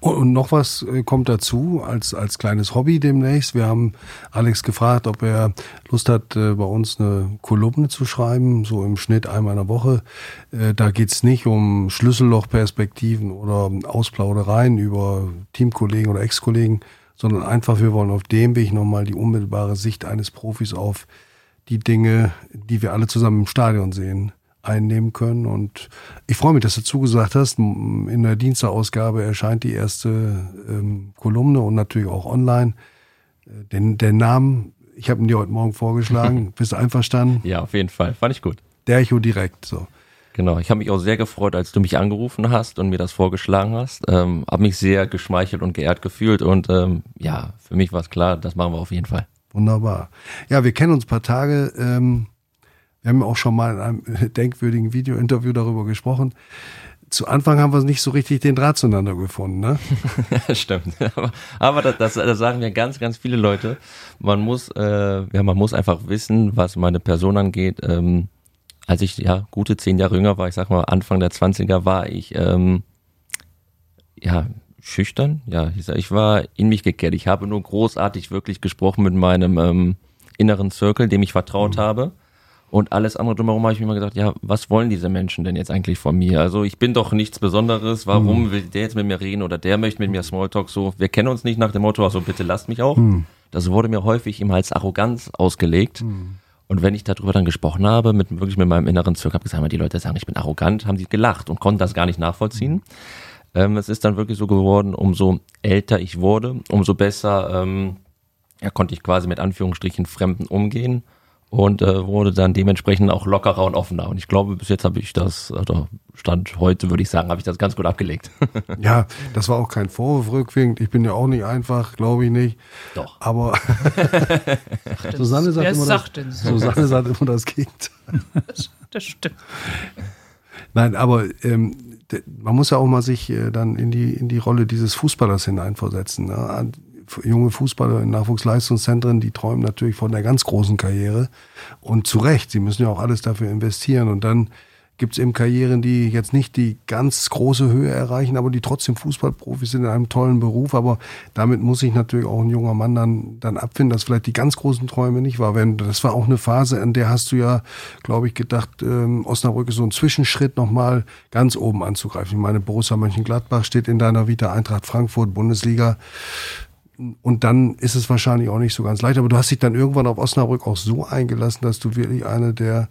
Speaker 5: Und, und noch was äh, kommt dazu als, als kleines Hobby demnächst. Wir haben Alex gefragt, ob er Lust hat, äh, bei uns eine Kolumne zu schreiben, so im Schnitt einmal in der Woche. Äh, Da geht's nicht um Schlüssellochperspektiven oder Ausplaudereien über Teamkollegen oder Ex-Kollegen, sondern einfach, wir wollen auf dem Weg nochmal die unmittelbare Sicht eines Profis auf die Dinge, die wir alle zusammen im Stadion sehen, einnehmen können. Und ich freue mich, dass du zugesagt hast. In der Dienstagausgabe erscheint die erste ähm, Kolumne und natürlich auch online. Äh, Den, der Namen, ich habe ihn dir heute Morgen vorgeschlagen. Bist du einverstanden?
Speaker 4: Ja, auf jeden Fall. Fand ich gut.
Speaker 5: Dercho direkt. So.
Speaker 4: Genau, ich habe mich auch sehr gefreut, als du mich angerufen hast und mir das vorgeschlagen hast. Ähm, habe mich sehr geschmeichelt und geehrt gefühlt und ähm, ja, für mich war es klar, das machen wir auf jeden Fall.
Speaker 5: Wunderbar. Ja, wir kennen uns ein paar Tage. Ähm, wir haben auch schon mal in einem denkwürdigen Video-Interview darüber gesprochen. Zu Anfang haben wir nicht so richtig den Draht zueinander gefunden, ne?
Speaker 4: Ja, stimmt. Aber, aber das, das, das sagen mir ganz, ganz viele Leute. Man muss, äh, ja, man muss einfach wissen, was meine Person angeht. Ähm, als ich ja gute zehn Jahre jünger war, ich sag mal Anfang der 20er, war ich ähm, ja schüchtern, ja. Ich, sag, ich war in mich gekehrt. Ich habe nur großartig wirklich gesprochen mit meinem ähm, inneren Circle, dem ich vertraut mhm. habe. Und alles andere drumherum habe ich mir immer gedacht, ja, was wollen diese Menschen denn jetzt eigentlich von mir? Also ich bin doch nichts Besonderes. Warum mhm. will der jetzt mit mir reden oder der möchte mit mir Smalltalk so? Wir kennen uns nicht nach dem Motto, also bitte lasst mich auch. Mhm. Das wurde mir häufig immer als Arroganz ausgelegt. Mhm. Und wenn ich darüber dann gesprochen habe, mit wirklich mit meinem inneren Zirkel, habe gesagt, die Leute sagen, ich bin arrogant, haben die gelacht und konnten das gar nicht nachvollziehen. Ähm, es ist dann wirklich so geworden, umso älter ich wurde, umso besser ähm, ja, konnte ich quasi mit Anführungsstrichen Fremden umgehen und äh, wurde dann dementsprechend auch lockerer und offener. Und ich glaube, bis jetzt habe ich das, also Stand heute würde ich sagen, habe ich das ganz gut abgelegt.
Speaker 5: ja, das war auch kein Vorwurf rückwirkend. Ich bin ja auch nicht einfach, glaube ich nicht.
Speaker 4: Doch.
Speaker 5: Aber Susanne sagt, immer sagt das, Susanne sagt immer das Gegenteil.
Speaker 3: das stimmt.
Speaker 5: Nein, aber ähm, man muss ja auch mal sich äh, dann in die, in die Rolle dieses Fußballers hineinversetzen. Ne? Junge Fußballer in Nachwuchsleistungszentren, die träumen natürlich von der ganz großen Karriere. Und zu Recht, sie müssen ja auch alles dafür investieren. Und dann gibt es eben Karrieren, die jetzt nicht die ganz große Höhe erreichen, aber die trotzdem Fußballprofis sind in einem tollen Beruf. Aber damit muss sich natürlich auch ein junger Mann dann, dann abfinden, dass vielleicht die ganz großen Träume nicht wahr werden. Das war auch eine Phase, in der hast du ja, glaube ich, gedacht, ähm, Osnabrück ist so ein Zwischenschritt nochmal ganz oben anzugreifen. Ich meine, Borussia Mönchengladbach steht in deiner Vita, Eintracht Frankfurt, Bundesliga und dann ist es wahrscheinlich auch nicht so ganz leicht. Aber du hast dich dann irgendwann auf Osnabrück auch so eingelassen, dass du wirklich eine der,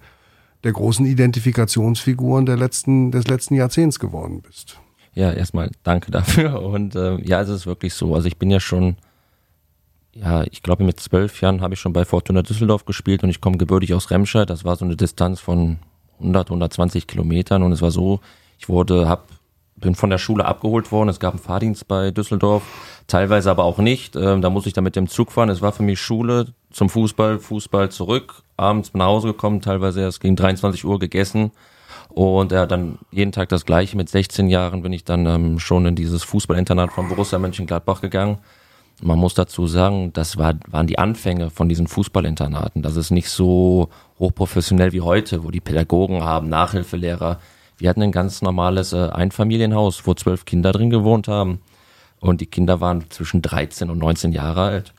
Speaker 5: der großen Identifikationsfiguren der letzten, des letzten Jahrzehnts geworden bist.
Speaker 4: Ja, erstmal danke dafür. Und äh, ja, es ist wirklich so. Also ich bin ja schon, ja, ich glaube mit zwölf Jahren habe ich schon bei Fortuna Düsseldorf gespielt und ich komme gebürtig aus Remscheid. Das war so eine Distanz von 100, 120 Kilometern und es war so, ich wurde, habe bin von der Schule abgeholt worden. Es gab einen Fahrdienst bei Düsseldorf, teilweise aber auch nicht. Ähm, da musste ich dann mit dem Zug fahren. Es war für mich Schule zum Fußball, Fußball zurück, abends nach Hause gekommen, teilweise erst gegen 23 Uhr gegessen. Und ja, dann jeden Tag das Gleiche. Mit 16 Jahren bin ich dann ähm, schon in dieses Fußballinternat von Borussia Mönchengladbach gegangen. Man muss dazu sagen, das war, waren die Anfänge von diesen Fußballinternaten. Das ist nicht so hochprofessionell wie heute, wo die Pädagogen haben, Nachhilfelehrer wir hatten ein ganz normales äh, Einfamilienhaus, wo zwölf Kinder drin gewohnt haben. Und die Kinder waren zwischen 13 und 19 Jahre alt.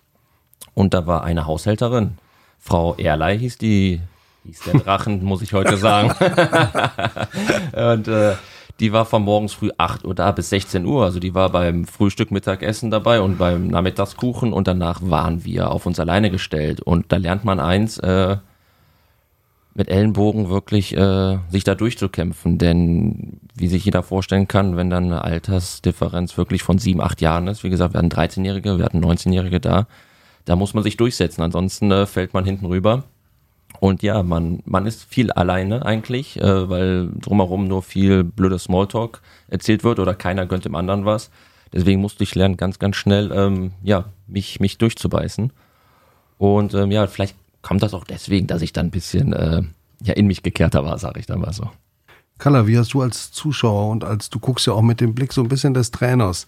Speaker 4: Und da war eine Haushälterin. Frau Erlei hieß die, hieß der Drachen, muss ich heute sagen. und äh, die war von morgens früh 8 Uhr da bis 16 Uhr. Also die war beim Frühstück, Mittagessen dabei und beim Nachmittagskuchen und danach waren wir auf uns alleine gestellt. Und da lernt man eins, äh, mit Ellenbogen wirklich äh, sich da durchzukämpfen. Denn wie sich jeder vorstellen kann, wenn dann eine Altersdifferenz wirklich von sieben, acht Jahren ist, wie gesagt, wir hatten 13-Jährige, wir hatten 19-Jährige da, da muss man sich durchsetzen, ansonsten äh, fällt man hinten rüber. Und ja, man, man ist viel alleine eigentlich, äh, weil drumherum nur viel blödes Smalltalk erzählt wird oder keiner gönnt dem anderen was. Deswegen musste ich lernen, ganz, ganz schnell, ähm, ja, mich, mich durchzubeißen. Und ähm, ja, vielleicht kommt das auch deswegen, dass ich dann ein bisschen äh, ja, in mich gekehrter war, sage ich dann mal so.
Speaker 5: Kalla, wie hast du als Zuschauer und als du guckst ja auch mit dem Blick so ein bisschen des Trainers,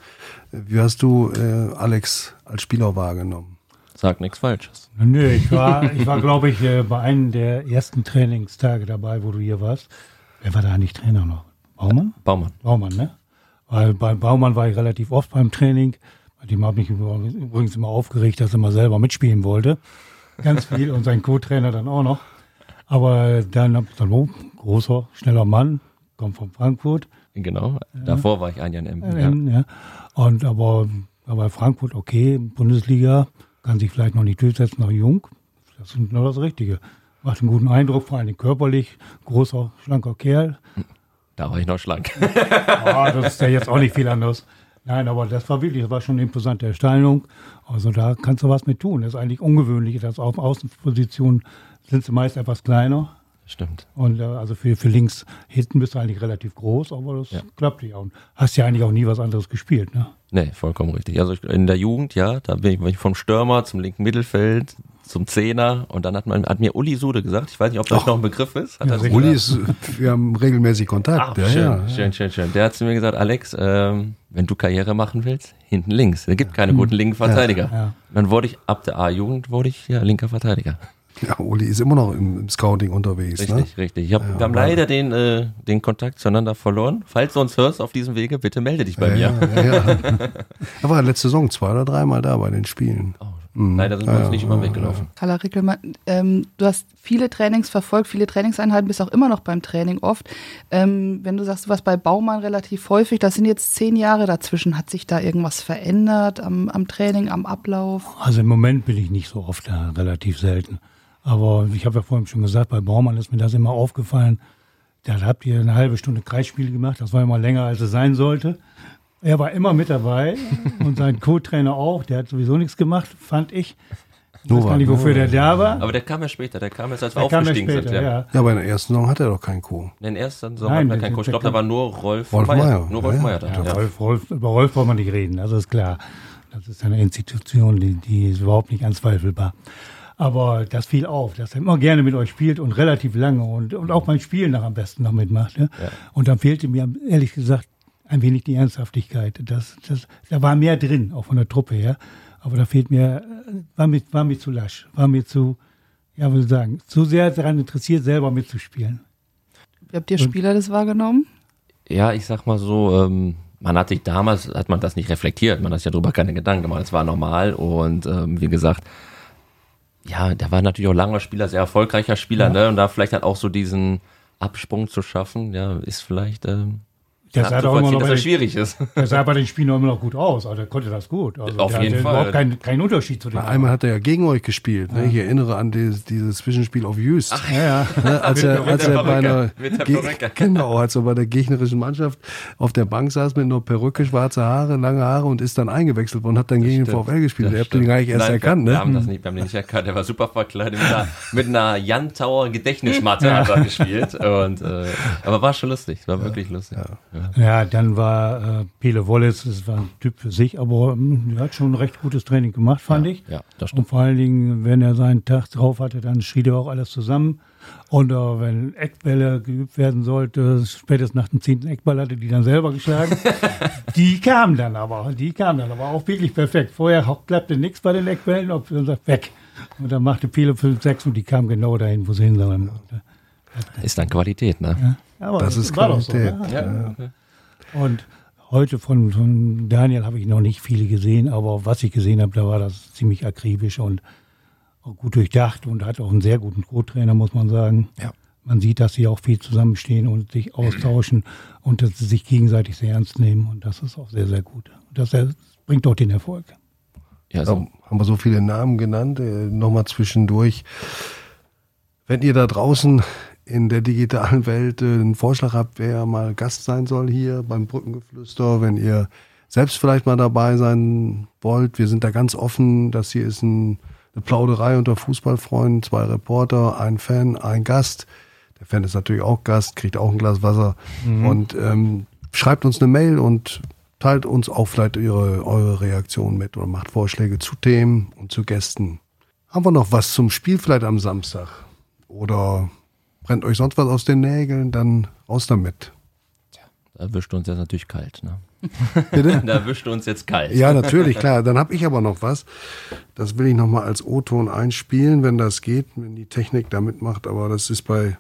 Speaker 5: wie hast du äh, Alex als Spieler wahrgenommen?
Speaker 4: Sag nichts Falsches.
Speaker 6: Nö, ich war, ich war glaube ich, äh, bei einem der ersten Trainingstage dabei, wo du hier warst. Wer war da eigentlich Trainer noch? Baumann?
Speaker 4: Baumann.
Speaker 6: Baumann, ne? Weil bei Baumann war ich relativ oft beim Training. Bei dem habe ich mich übrigens immer aufgeregt, dass er mal selber mitspielen wollte ganz viel und sein Co-Trainer dann auch noch. Aber dann oh, großer, schneller Mann, kommt von Frankfurt.
Speaker 4: Genau, davor war ich ein Jahr in
Speaker 6: Emden. Ja. ja. Und aber, aber Frankfurt, okay, Bundesliga, kann sich vielleicht noch nicht durchsetzen, noch jung. Das ist genau das Richtige. Macht einen guten Eindruck, vor allem körperlich, großer, schlanker Kerl.
Speaker 4: Da war ich noch schlank.
Speaker 6: ja, das ist ja jetzt auch nicht viel anders. Nein, aber das war wirklich, das war schon eine imposante Erscheinung. Also da kannst du was mit tun. Das ist eigentlich ungewöhnlich, dass auf Außenpositionen sind sie meist etwas kleiner.
Speaker 4: Stimmt.
Speaker 6: Und äh, also für, für links hinten bist du eigentlich relativ groß, aber das ja. klappt ja. Und hast ja eigentlich auch nie was anderes gespielt, ne?
Speaker 4: Nee, vollkommen richtig. Also in der Jugend, ja, da bin ich vom Stürmer zum linken Mittelfeld, zum Zehner und dann hat man hat mir Uli Sude gesagt, ich weiß nicht, ob das noch ein Begriff ist.
Speaker 5: Ja, Uli ist, wir haben regelmäßig Kontakt.
Speaker 4: Ach, ja, schön, ja, schön, schön, schön. Der hat zu mir gesagt, Alex, ähm, wenn du Karriere machen willst, hinten links. Es gibt keine guten linken Verteidiger. Dann wurde ich ab der A-Jugend wurde ich ja linker Verteidiger.
Speaker 5: Ja, Uli ist immer noch im, im Scouting unterwegs.
Speaker 4: Richtig,
Speaker 5: Ne?
Speaker 4: richtig. Ich hab, wir haben leider den, äh, den Kontakt zueinander verloren. Falls du uns hörst auf diesem Wege, bitte melde dich bei mir.
Speaker 5: Ja, ja, ja. Er war letzte Saison zwei oder dreimal da bei den Spielen.
Speaker 4: Oh, Leider sind wir uns nicht über den Weg gelaufen.
Speaker 3: Carla Rickelmann, ähm, du hast viele Trainings verfolgt, viele Trainingseinheiten, bist auch immer noch beim Training oft. Ähm, wenn du sagst, du warst bei Baumann relativ häufig, das sind jetzt zehn Jahre dazwischen. Hat sich da irgendwas verändert am, am Training, am Ablauf?
Speaker 6: Also im Moment bin ich nicht so oft da, relativ selten. Aber ich habe ja vorhin schon gesagt, bei Baumann ist mir das immer aufgefallen. Da habt ihr eine halbe Stunde Kreisspiel gemacht. Das war immer länger, als es sein sollte. Er war immer mit dabei und sein Co-Trainer auch. Der hat sowieso nichts gemacht, fand ich. Ich weiß gar nicht, wofür der da war.
Speaker 4: Aber der kam ja später, der kam jetzt, als wir
Speaker 6: Der kam ja
Speaker 4: aufgestiegen
Speaker 6: später,
Speaker 4: sind. Ja.
Speaker 6: ja.
Speaker 5: Ja, aber in der ersten Saison hatte er doch keinen Co.
Speaker 4: In den ersten Sommer
Speaker 6: Nein,
Speaker 4: wir
Speaker 6: der-
Speaker 4: keinen Coach. Ich
Speaker 6: der
Speaker 4: glaube, da war nur Rolf,
Speaker 5: Rolf
Speaker 4: Meier.
Speaker 5: Meier.
Speaker 4: Nur Rolf
Speaker 5: Ja,
Speaker 4: Meier da.
Speaker 6: Ja,
Speaker 4: Ja.
Speaker 6: Rolf, Rolf, über Rolf braucht man nicht reden, das ist klar. Das ist eine Institution, die, die ist überhaupt nicht anzweifelbar. Aber das fiel auf, dass er immer gerne mit euch spielt und relativ lange und, und auch beim Spielen nach am besten noch mitmacht. Ne? Und dann fehlte mir ehrlich gesagt ein wenig die Ernsthaftigkeit. Das, das, da war mehr drin, auch von der Truppe her. Aber da fehlt mir, äh, war mir, war mir zu lasch, war mir zu, ja, würde ich sagen, zu sehr daran interessiert, selber mitzuspielen.
Speaker 3: Wie habt ihr Spieler das wahrgenommen?
Speaker 4: Ja, ich sag mal so, ähm, man hat sich damals, hat man das nicht reflektiert, man hat sich ja darüber keine Gedanken gemacht, es war normal und ähm, wie gesagt, ja, der war natürlich auch langer Spieler, sehr erfolgreicher Spieler, ne, und da vielleicht halt auch so diesen Absprung zu schaffen, ja, ist vielleicht, ähm,
Speaker 6: Der sah doch immer noch
Speaker 4: dass
Speaker 6: bei
Speaker 4: das
Speaker 6: den,
Speaker 4: schwierig ist.
Speaker 6: der sah bei den Spielen auch immer noch gut aus. Also der konnte das gut. Also
Speaker 4: Auf jeden Fall.
Speaker 6: überhaupt keinen kein Unterschied zu den
Speaker 5: Na, einmal hat er ja gegen euch gespielt. Ne? Ich erinnere an dieses, dieses Zwischenspiel auf Jüst.
Speaker 6: Ja, ja.
Speaker 5: Ne, als
Speaker 4: Mit
Speaker 5: er, als er bei einer, genau, als er bei der gegnerischen Mannschaft auf der Bank saß mit einer Perücke, schwarze Haare, lange Haare und ist dann eingewechselt worden und hat dann gegen den
Speaker 4: Stimmt.
Speaker 5: VfL gespielt.
Speaker 4: Das
Speaker 5: Ihr habt den gar nicht erst
Speaker 4: Nein,
Speaker 5: erkannt,
Speaker 4: Wir, wir haben
Speaker 5: ne?
Speaker 4: das nicht, wir haben den nicht erkannt. Der war super verkleidet mit einer, mit einer Jantauer Gedächtnismatte hat er gespielt. Und, äh, aber war schon lustig, war wirklich lustig. Ja.
Speaker 6: Ja, dann war äh, Pele Wollitz, das war ein Typ für sich, aber hm, er hat schon ein recht gutes Training gemacht, fand ich.
Speaker 4: Ja, das
Speaker 6: Und
Speaker 4: stimmt.
Speaker 6: vor allen Dingen, wenn er seinen Tag drauf hatte, dann schrieb er auch alles zusammen. Und äh, wenn Eckbälle geübt werden sollte, spätestens nach dem zehnten Eckball hatte die dann selber geschlagen. die kamen dann aber, die kamen dann aber auch wirklich perfekt. Vorher klappte nichts bei den Eckbällen, ob dann sagt, weg. Und dann machte Pele 5, 6 und die kamen genau dahin, wo sie hin sollen.
Speaker 4: Ist dann Qualität, ne?
Speaker 6: Ja, aber
Speaker 5: Das ist
Speaker 6: war doch so,
Speaker 5: Qualität.
Speaker 6: ne?
Speaker 4: Ja.
Speaker 6: Und heute von, von Daniel habe ich noch nicht viele gesehen, aber was ich gesehen habe, da war das ziemlich akribisch und auch gut durchdacht und hat auch einen sehr guten Co-Trainer, muss man sagen.
Speaker 5: Ja.
Speaker 6: Man sieht, dass sie auch viel zusammenstehen und sich austauschen und dass sie sich gegenseitig sehr ernst nehmen und das ist auch sehr, sehr gut. Und das bringt auch den Erfolg.
Speaker 4: Ja,
Speaker 5: Ja,
Speaker 4: so.
Speaker 5: haben wir so viele Namen genannt. Äh, Nochmal zwischendurch. Wenn ihr da draußen in der digitalen Welt äh, einen Vorschlag habt, wer mal Gast sein soll hier beim Brückengeflüster, wenn ihr selbst vielleicht mal dabei sein wollt, wir sind da ganz offen. Das hier ist ein, eine Plauderei unter Fußballfreunden, zwei Reporter, ein Fan, ein Gast. Der Fan ist natürlich auch Gast, kriegt auch ein Glas Wasser und ähm, schreibt uns eine Mail und teilt uns auch vielleicht ihre, eure Reaktion mit oder macht Vorschläge zu Themen und zu Gästen. Haben wir noch was zum Spiel vielleicht am Samstag? Oder brennt euch sonst was aus den Nägeln? Dann raus damit.
Speaker 4: Da erwischt uns jetzt natürlich kalt, ne?
Speaker 5: Bitte?
Speaker 4: Da erwischt uns jetzt kalt.
Speaker 5: Ja, natürlich, klar. Dann habe ich aber noch was. Das will ich noch mal als O-Ton einspielen, wenn das geht, wenn die Technik da mitmacht. Aber das ist bei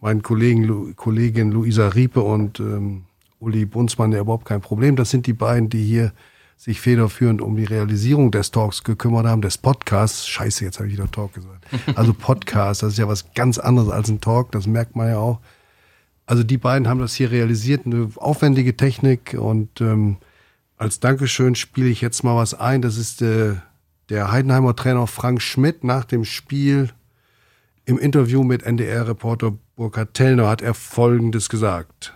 Speaker 5: meinen Kollegen, Lu Kollegin Luisa Riepe und ähm, Uli Bunzmann ja überhaupt kein Problem. Das sind die beiden, die hier sich federführend um die Realisierung des Talks gekümmert haben, des Podcasts. Scheiße, jetzt habe ich wieder Talk gesagt. Also Podcast, das ist ja was ganz anderes als ein Talk, das merkt man ja auch. Also die beiden haben das hier realisiert, eine aufwendige Technik und ähm, als Dankeschön spiele ich jetzt mal was ein. Das ist äh, der Heidenheimer Trainer Frank Schmidt nach dem Spiel im Interview mit NDR-Reporter Burkhard Tellner hat er Folgendes gesagt.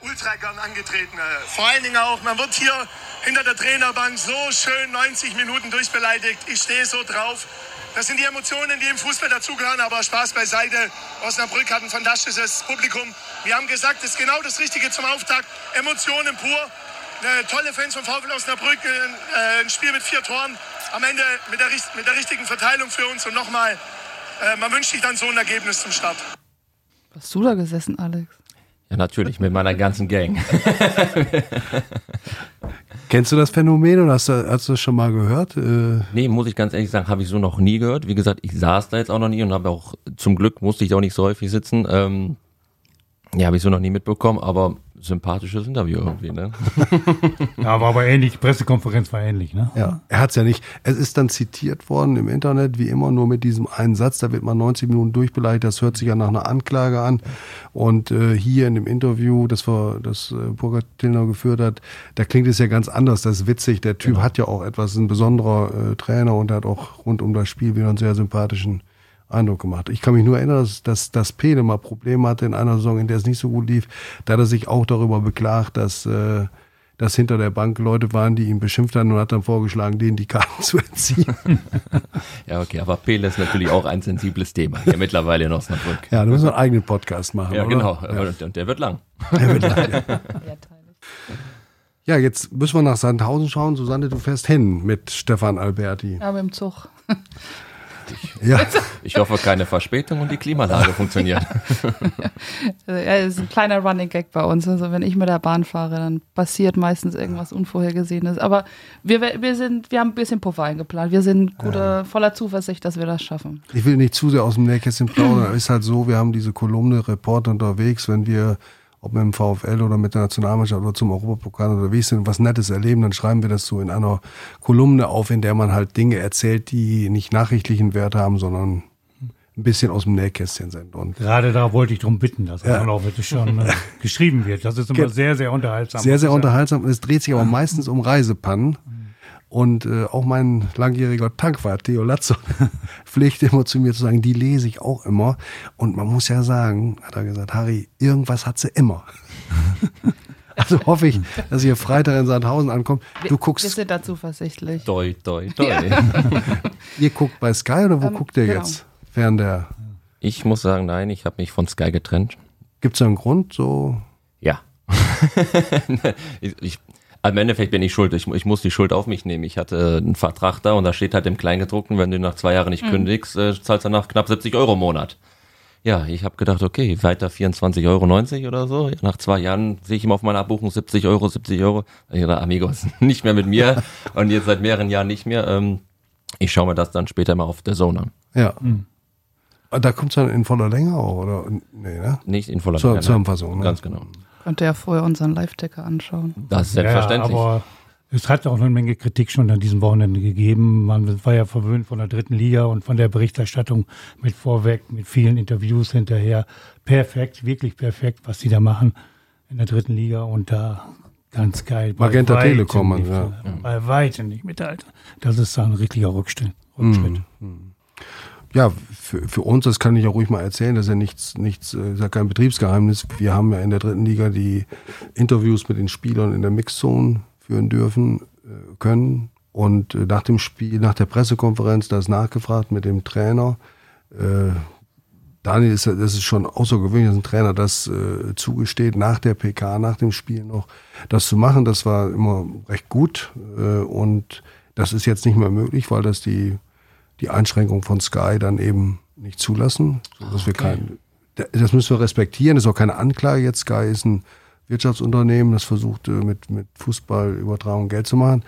Speaker 7: Ultra gern angetreten. Äh, Vor allen Dingen auch, man wird hier hinter der Trainerbank so schön 90 Minuten durchbeleidigt. Ich stehe so drauf. Das sind die Emotionen, die im Fußball dazugehören, aber Spaß beiseite. Osnabrück hat ein fantastisches Publikum. Wir haben gesagt, das ist genau das Richtige zum Auftakt. Emotionen pur. Tolle Fans von VfL Osnabrück. Äh, Ein Spiel mit vier Toren. Am Ende mit der, mit der richtigen Verteilung für uns. Und nochmal, äh, man wünscht sich dann so ein Ergebnis zum Start.
Speaker 3: Hast du da gesessen, Alex?
Speaker 4: Ja, natürlich, mit meiner ganzen Gang.
Speaker 5: Kennst du das Phänomen oder hast du, hast du das schon mal gehört? Äh,
Speaker 4: Nee, muss ich ganz ehrlich sagen, habe ich so noch nie gehört. Wie gesagt, ich saß da jetzt auch noch nie und habe auch, zum Glück musste ich auch nicht so häufig sitzen. Ähm, ja, habe ich so noch nie mitbekommen, aber sympathisches Interview irgendwie, ne?
Speaker 6: Ja, war aber ähnlich, die Pressekonferenz war ähnlich, ne?
Speaker 5: Ja, er hat's ja nicht. Es ist dann zitiert worden im Internet, wie immer, nur mit diesem einen Satz. Da wird man 90 Minuten durchbeleidigt. Das hört sich ja nach einer Anklage an. Und äh, hier in dem Interview, das wir, das äh, Burkhard Tillner geführt hat, da klingt es ja ganz anders. Das ist witzig. Der Typ hat ja auch etwas, ein besonderer äh, Trainer und er hat auch rund um das Spiel wieder einen sehr sympathischen Eindruck gemacht. Ich kann mich nur erinnern, dass, dass, dass Pele mal Probleme hatte in einer Saison, in der es nicht so gut lief. Da hat er sich auch darüber beklagt, dass, äh, dass hinter der Bank Leute waren, die ihn beschimpft haben und hat dann vorgeschlagen, denen die Karten zu entziehen.
Speaker 4: Ja, okay, aber Pele ist natürlich auch ein sensibles Thema hier mittlerweile in Osnabrück.
Speaker 5: ja, da müssen wir einen eigenen Podcast machen.
Speaker 4: Ja,
Speaker 5: oder?
Speaker 4: genau. Und, und der wird lang.
Speaker 5: Ja, jetzt müssen wir nach Sandhausen schauen. Susanne, du fährst hin mit Stefan Alberti.
Speaker 3: Ja, mit dem Zug.
Speaker 5: Ja,
Speaker 4: Ich hoffe, keine Verspätung und die Klimaanlage funktioniert.
Speaker 3: Also, ja, das ist ein kleiner Running Gag bei uns. Also wenn ich mit der Bahn fahre, dann passiert meistens irgendwas Unvorhergesehenes. Aber wir, wir sind, wir haben ein bisschen Puffer eingeplant. Wir sind guter, voller Zuversicht, dass wir das schaffen.
Speaker 5: ich will nicht zu sehr aus dem Nähkästchen plaudern. Es ist halt so, wir haben diese Kolumne Reporter unterwegs, wenn wir ob mit dem VfL oder mit der Nationalmannschaft oder zum Europapokal unterwegs sind und was Nettes erleben, dann schreiben wir das so in einer Kolumne auf, in der man halt Dinge erzählt, die nicht nachrichtlichen Wert haben, sondern ein bisschen aus dem Nähkästchen sind. Und
Speaker 6: Gerade da wollte ich darum bitten, dass das auch bitte schon äh, geschrieben wird. Das ist immer sehr, sehr unterhaltsam.
Speaker 5: sehr, sehr unterhaltsam. Und es dreht sich aber meistens um Reisepannen. Und äh, auch mein langjähriger Tankwart, Theo Latzo, pflegt immer zu mir zu sagen, die lese ich auch immer. Und man muss ja sagen, hat er gesagt, Harry, irgendwas hat sie immer. also hoffe ich, dass ihr Freitag in Sandhausen ankommt. Du
Speaker 3: Wir
Speaker 5: guckst,
Speaker 3: sind da zuversichtlich.
Speaker 4: Doi, doi, doi.
Speaker 5: ihr guckt bei Sky oder wo
Speaker 3: Ähm,
Speaker 5: guckt ihr
Speaker 3: genau.
Speaker 5: jetzt? Fern der.
Speaker 4: Ich muss sagen, nein, ich habe mich von Sky getrennt.
Speaker 5: Gibt es einen Grund? So,
Speaker 4: Ja. ich, ich, im Endeffekt bin ich schuld. Ich, ich muss die Schuld auf mich nehmen. Ich hatte einen Vertrag da und da steht halt im Kleingedruckten, wenn du nach zwei Jahren nicht kündigst, äh, zahlst du nach knapp 70 Euro im Monat. Ja, ich habe gedacht, okay, weiter 24,90 Euro oder so. Nach zwei Jahren sehe ich immer auf meiner Abbuchung 70 Euro, 70 Euro. Dachte, Amigos, nicht mehr mit mir und jetzt seit mehreren Jahren nicht mehr. Ähm, ich schaue mir das dann später mal auf der Zone an.
Speaker 5: ja. Da kommt es dann in voller Länge auch, oder? Nee, ne?
Speaker 4: Nicht in voller
Speaker 5: Zur
Speaker 4: Länge,
Speaker 5: Zusammenfassung, ne?
Speaker 4: Ganz genau.
Speaker 3: Könnt ihr ja vorher unseren Live-Ticker anschauen.
Speaker 4: Das ist selbstverständlich.
Speaker 6: Ja, aber es hat auch eine Menge Kritik schon an diesem Wochenende gegeben. Man war ja verwöhnt von der dritten Liga und von der Berichterstattung mit vorweg, mit vielen Interviews hinterher. Perfekt, wirklich perfekt, was die da machen in der dritten Liga und da ganz geil. Bei
Speaker 5: Magenta
Speaker 6: weitem
Speaker 5: Telekom,
Speaker 6: nicht,
Speaker 5: ja.
Speaker 6: Bei weitem nicht mithalten. Das ist ein richtiger Rückschritt. Rückschritt.
Speaker 5: Ja, für, für uns, das kann ich auch ruhig mal erzählen, das ist ja nichts, nichts, äh, ist ja kein Betriebsgeheimnis. Wir haben ja in der dritten Liga die Interviews mit den Spielern in der Mixzone führen dürfen äh, können. Und äh, nach dem Spiel, nach der Pressekonferenz, da ist nachgefragt mit dem Trainer. Äh, Daniel ist, das ist schon außergewöhnlich, dass ein Trainer das äh, zugesteht, nach der PK, nach dem Spiel noch, das zu machen. Das war immer recht gut. Äh, und das ist jetzt nicht mehr möglich, weil das die die Einschränkung von Sky dann eben nicht zulassen. So dass wir kein, das müssen wir respektieren. Das ist auch keine Anklage jetzt. Sky ist ein Wirtschaftsunternehmen, das versucht äh, mit, mit Fußballübertragung Geld zu machen.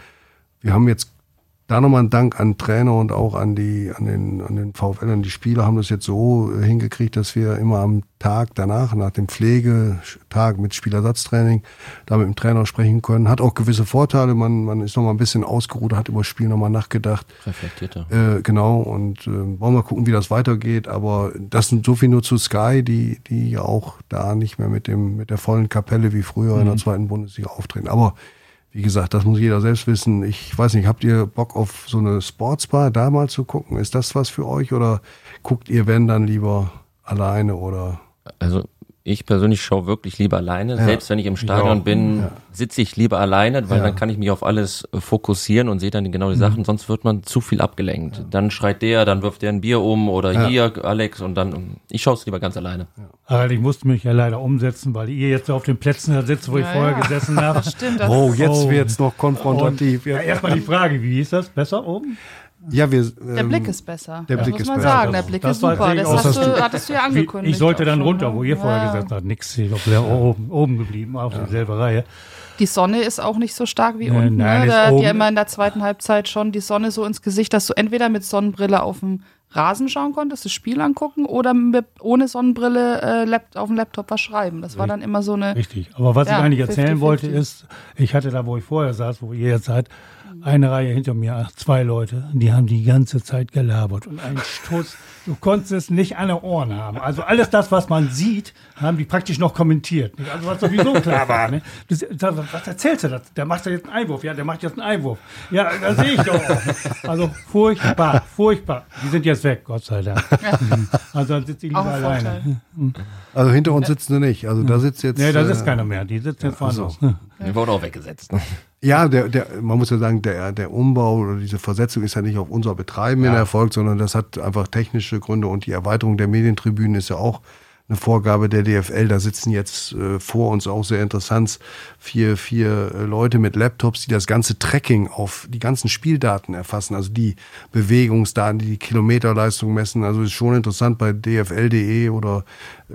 Speaker 5: Wir haben jetzt da nochmal einen Dank an Trainer und auch an die, an den, an den VfL, an die Spieler haben das jetzt so äh, hingekriegt, dass wir immer am Tag danach, nach dem Pflegetag mit Spielersatztraining, da mit dem Trainer sprechen können. Hat auch gewisse Vorteile. Man, man ist nochmal ein bisschen ausgeruht, hat über das Spiel nochmal nachgedacht.
Speaker 4: Reflektierter.
Speaker 5: Äh, genau, und äh, wollen wir mal gucken, wie das weitergeht. Aber das sind so viel nur zu Sky, die, die ja auch da nicht mehr mit dem, mit der vollen Kapelle wie früher in der zweiten Bundesliga auftreten. Aber wie gesagt, das muss jeder selbst wissen. Ich weiß nicht, habt ihr Bock auf so eine Sportsbar da mal zu gucken? Ist das was für euch oder guckt ihr, wenn dann lieber alleine oder?
Speaker 4: Also ich persönlich schaue wirklich lieber alleine. Selbst wenn ich im Stadion
Speaker 6: Ja.
Speaker 4: bin, sitze ich lieber alleine, weil
Speaker 5: Ja.
Speaker 4: dann kann ich mich auf alles äh, fokussieren und sehe dann genau die Sachen. Sonst wird man zu viel abgelenkt. Dann schreit der, dann wirft der ein Bier um oder
Speaker 5: Ja.
Speaker 4: hier Alex und dann ich schaue es lieber ganz alleine.
Speaker 6: Aber ich musste mich ja leider umsetzen, weil ihr jetzt auf den Plätzen da sitzt, wo ich
Speaker 3: Ja,
Speaker 6: vorher
Speaker 3: ja.
Speaker 6: gesessen habe.
Speaker 3: Das stimmt. Das
Speaker 5: Oh, jetzt
Speaker 6: Oh.
Speaker 5: wird's noch konfrontativ.
Speaker 6: Ja, erstmal die Frage, wie ist das? Besser oben?
Speaker 5: Ja, wir,
Speaker 3: der
Speaker 5: ähm,
Speaker 3: Blick ist besser.
Speaker 5: der
Speaker 3: das
Speaker 5: Blick
Speaker 3: muss
Speaker 5: ist
Speaker 3: man
Speaker 5: besser.
Speaker 3: sagen. Der Blick
Speaker 6: das
Speaker 3: ist super. Das hast du, hattest du ja angekündigt.
Speaker 6: ich sollte dann runter,
Speaker 3: ne?
Speaker 6: wo ihr vorher
Speaker 3: Ja.
Speaker 6: gesagt habt, nix, ich glaube, der oben, oben geblieben, auf derselbe Reihe.
Speaker 3: Die Sonne ist auch nicht so stark wie
Speaker 6: Nein,
Speaker 3: unten.
Speaker 6: nein,
Speaker 3: ne? Da hat ja immer in der zweiten Halbzeit schon die Sonne so ins Gesicht, dass du entweder mit Sonnenbrille auf dem Rasen schauen konntest, das Spiel angucken oder mit, ohne Sonnenbrille äh, auf dem Laptop was schreiben. Das war dann immer so eine.
Speaker 6: Richtig. Aber was
Speaker 3: Ja,
Speaker 6: ich eigentlich erzählen
Speaker 3: 50-50.
Speaker 6: wollte, ist, ich hatte da, wo ich vorher saß, wo ihr jetzt seid, eine Reihe hinter mir, zwei Leute, die haben die ganze Zeit gelabert und einen Stoß. Du konntest es nicht an den Ohren haben. Also alles das, was man sieht, haben die praktisch noch kommentiert. Also was sowieso klar war. Ne? Das, das, was erzählst du das? Der macht ja jetzt einen Einwurf. Ja, der macht jetzt einen Einwurf. Ja, das sehe ich doch. Also furchtbar, furchtbar. Die sind jetzt weg, Gott sei Dank. Also dann sitze ich lieber
Speaker 3: ein
Speaker 6: alleine.
Speaker 3: Vorteil.
Speaker 5: Also hinter uns sitzen sie nicht. Also da sitzt jetzt.
Speaker 6: Nee, das
Speaker 5: äh,
Speaker 6: ist keiner mehr. Die sitzen jetzt
Speaker 5: also.
Speaker 6: woanders.
Speaker 4: Die wurden auch weggesetzt.
Speaker 5: Ja, der, der, man muss ja sagen, der, der Umbau oder diese Versetzung ist ja nicht auf unser Betreiben hin erfolgt, sondern das hat einfach technische Gründe und die Erweiterung der Medientribünen ist ja auch eine Vorgabe der DFL. Da sitzen jetzt äh, vor uns auch sehr interessant vier, vier äh, Leute mit Laptops, die das ganze Tracking auf die ganzen Spieldaten erfassen, also die Bewegungsdaten, die die Kilometerleistung messen. Also ist schon interessant bei dfl.de oder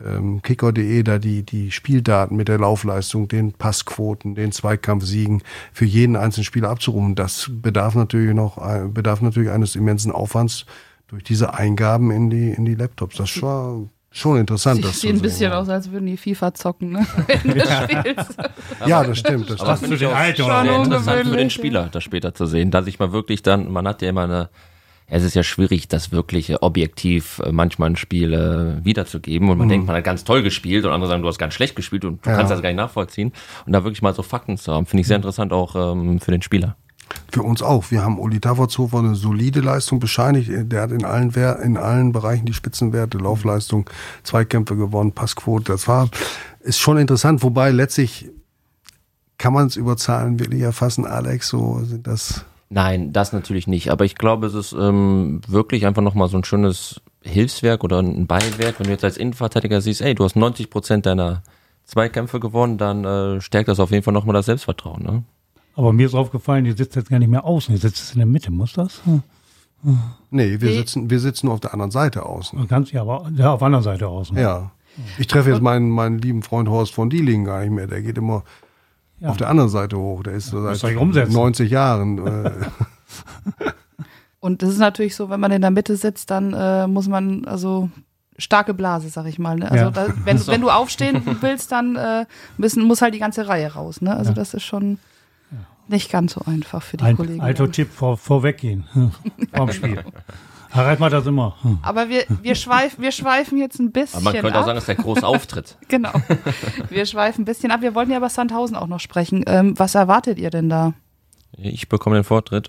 Speaker 5: ähm, kicker.de da die, die Spieldaten mit der Laufleistung, den Passquoten, den Zweikampfsiegen für jeden einzelnen Spieler abzurufen. Das bedarf natürlich noch, äh, bedarf natürlich eines immensen Aufwands durch diese Eingaben in die, in die Laptops. Das war schon interessant.
Speaker 3: Sie
Speaker 5: das
Speaker 3: sehen ein bisschen aus, als würden die FIFA zocken, ne?
Speaker 5: Ja, das stimmt. Das
Speaker 4: Aber
Speaker 5: stimmt.
Speaker 4: finde ich auch
Speaker 6: Alter.
Speaker 4: sehr
Speaker 3: Schon
Speaker 4: interessant für den Spieler, das später zu sehen, dass ich mal wirklich dann, man hat ja immer eine, es ist ja schwierig, das wirklich äh, objektiv äh, manchmal ein Spiel äh, wiederzugeben und man denkt, man hat ganz toll gespielt und andere sagen, du hast ganz schlecht gespielt und du
Speaker 5: Ja.
Speaker 4: kannst das gar nicht nachvollziehen und da wirklich mal so Fakten zu haben, finde ich sehr interessant auch ähm, für den Spieler.
Speaker 5: Für uns auch. Wir haben Uli Taffertshofer eine solide Leistung bescheinigt. Der hat in allen, in allen Bereichen die Spitzenwerte, Laufleistung, Zweikämpfe gewonnen, Passquote. Das war, ist schon interessant. Wobei letztlich kann man es über Zahlen wirklich erfassen, Alex. So sind das.
Speaker 4: Nein, das natürlich nicht. Aber ich glaube, es ist ähm, wirklich einfach nochmal so ein schönes Hilfswerk oder ein Beiwerk. Wenn du jetzt als Innenverteidiger siehst, ey, du hast 90 Prozent deiner Zweikämpfe gewonnen, dann äh, stärkt das auf jeden Fall nochmal das Selbstvertrauen. Ne?
Speaker 6: Aber mir ist aufgefallen, ihr sitzt jetzt gar nicht mehr außen, ihr sitzt jetzt in der Mitte, muss das? Hm.
Speaker 5: Nee, wir
Speaker 3: Nee.
Speaker 5: sitzen, wir sitzen nur auf der anderen Seite außen.
Speaker 6: Ganz, ja, aber ja, auf der anderen Seite außen.
Speaker 5: Ja. Ich treffe jetzt meinen, meinen lieben Freund Horst von Dieling gar nicht mehr. Der geht immer
Speaker 6: Ja.
Speaker 5: auf der anderen Seite hoch. Der ist
Speaker 6: müsst
Speaker 5: seit
Speaker 6: ihr euch umsetzen.
Speaker 5: 90 Jahren. Äh,
Speaker 3: Und das ist natürlich so, wenn man in der Mitte sitzt, dann äh, muss man, also starke Blase, sag ich mal. Ne? Also
Speaker 6: Ja.
Speaker 3: da, wenn, wenn du aufstehen willst, dann äh, müssen, muss halt die ganze Reihe raus. Ne? Also
Speaker 6: Ja.
Speaker 3: das ist schon nicht ganz so einfach für die
Speaker 6: Ein
Speaker 3: Kollegen.
Speaker 6: alter. Tipp vor, vorweggehen hm, vom Spiel. Harald macht das immer. Hm.
Speaker 3: Aber wir, wir, schweif, wir schweifen jetzt ein bisschen
Speaker 4: Aber man könnte
Speaker 3: ab.
Speaker 4: auch sagen, es ist der große Auftritt.
Speaker 3: Genau. Wir schweifen ein bisschen ab. Wir wollten ja über Sandhausen auch noch sprechen. Ähm, was erwartet ihr denn da?
Speaker 4: Ich bekomme den Vortritt.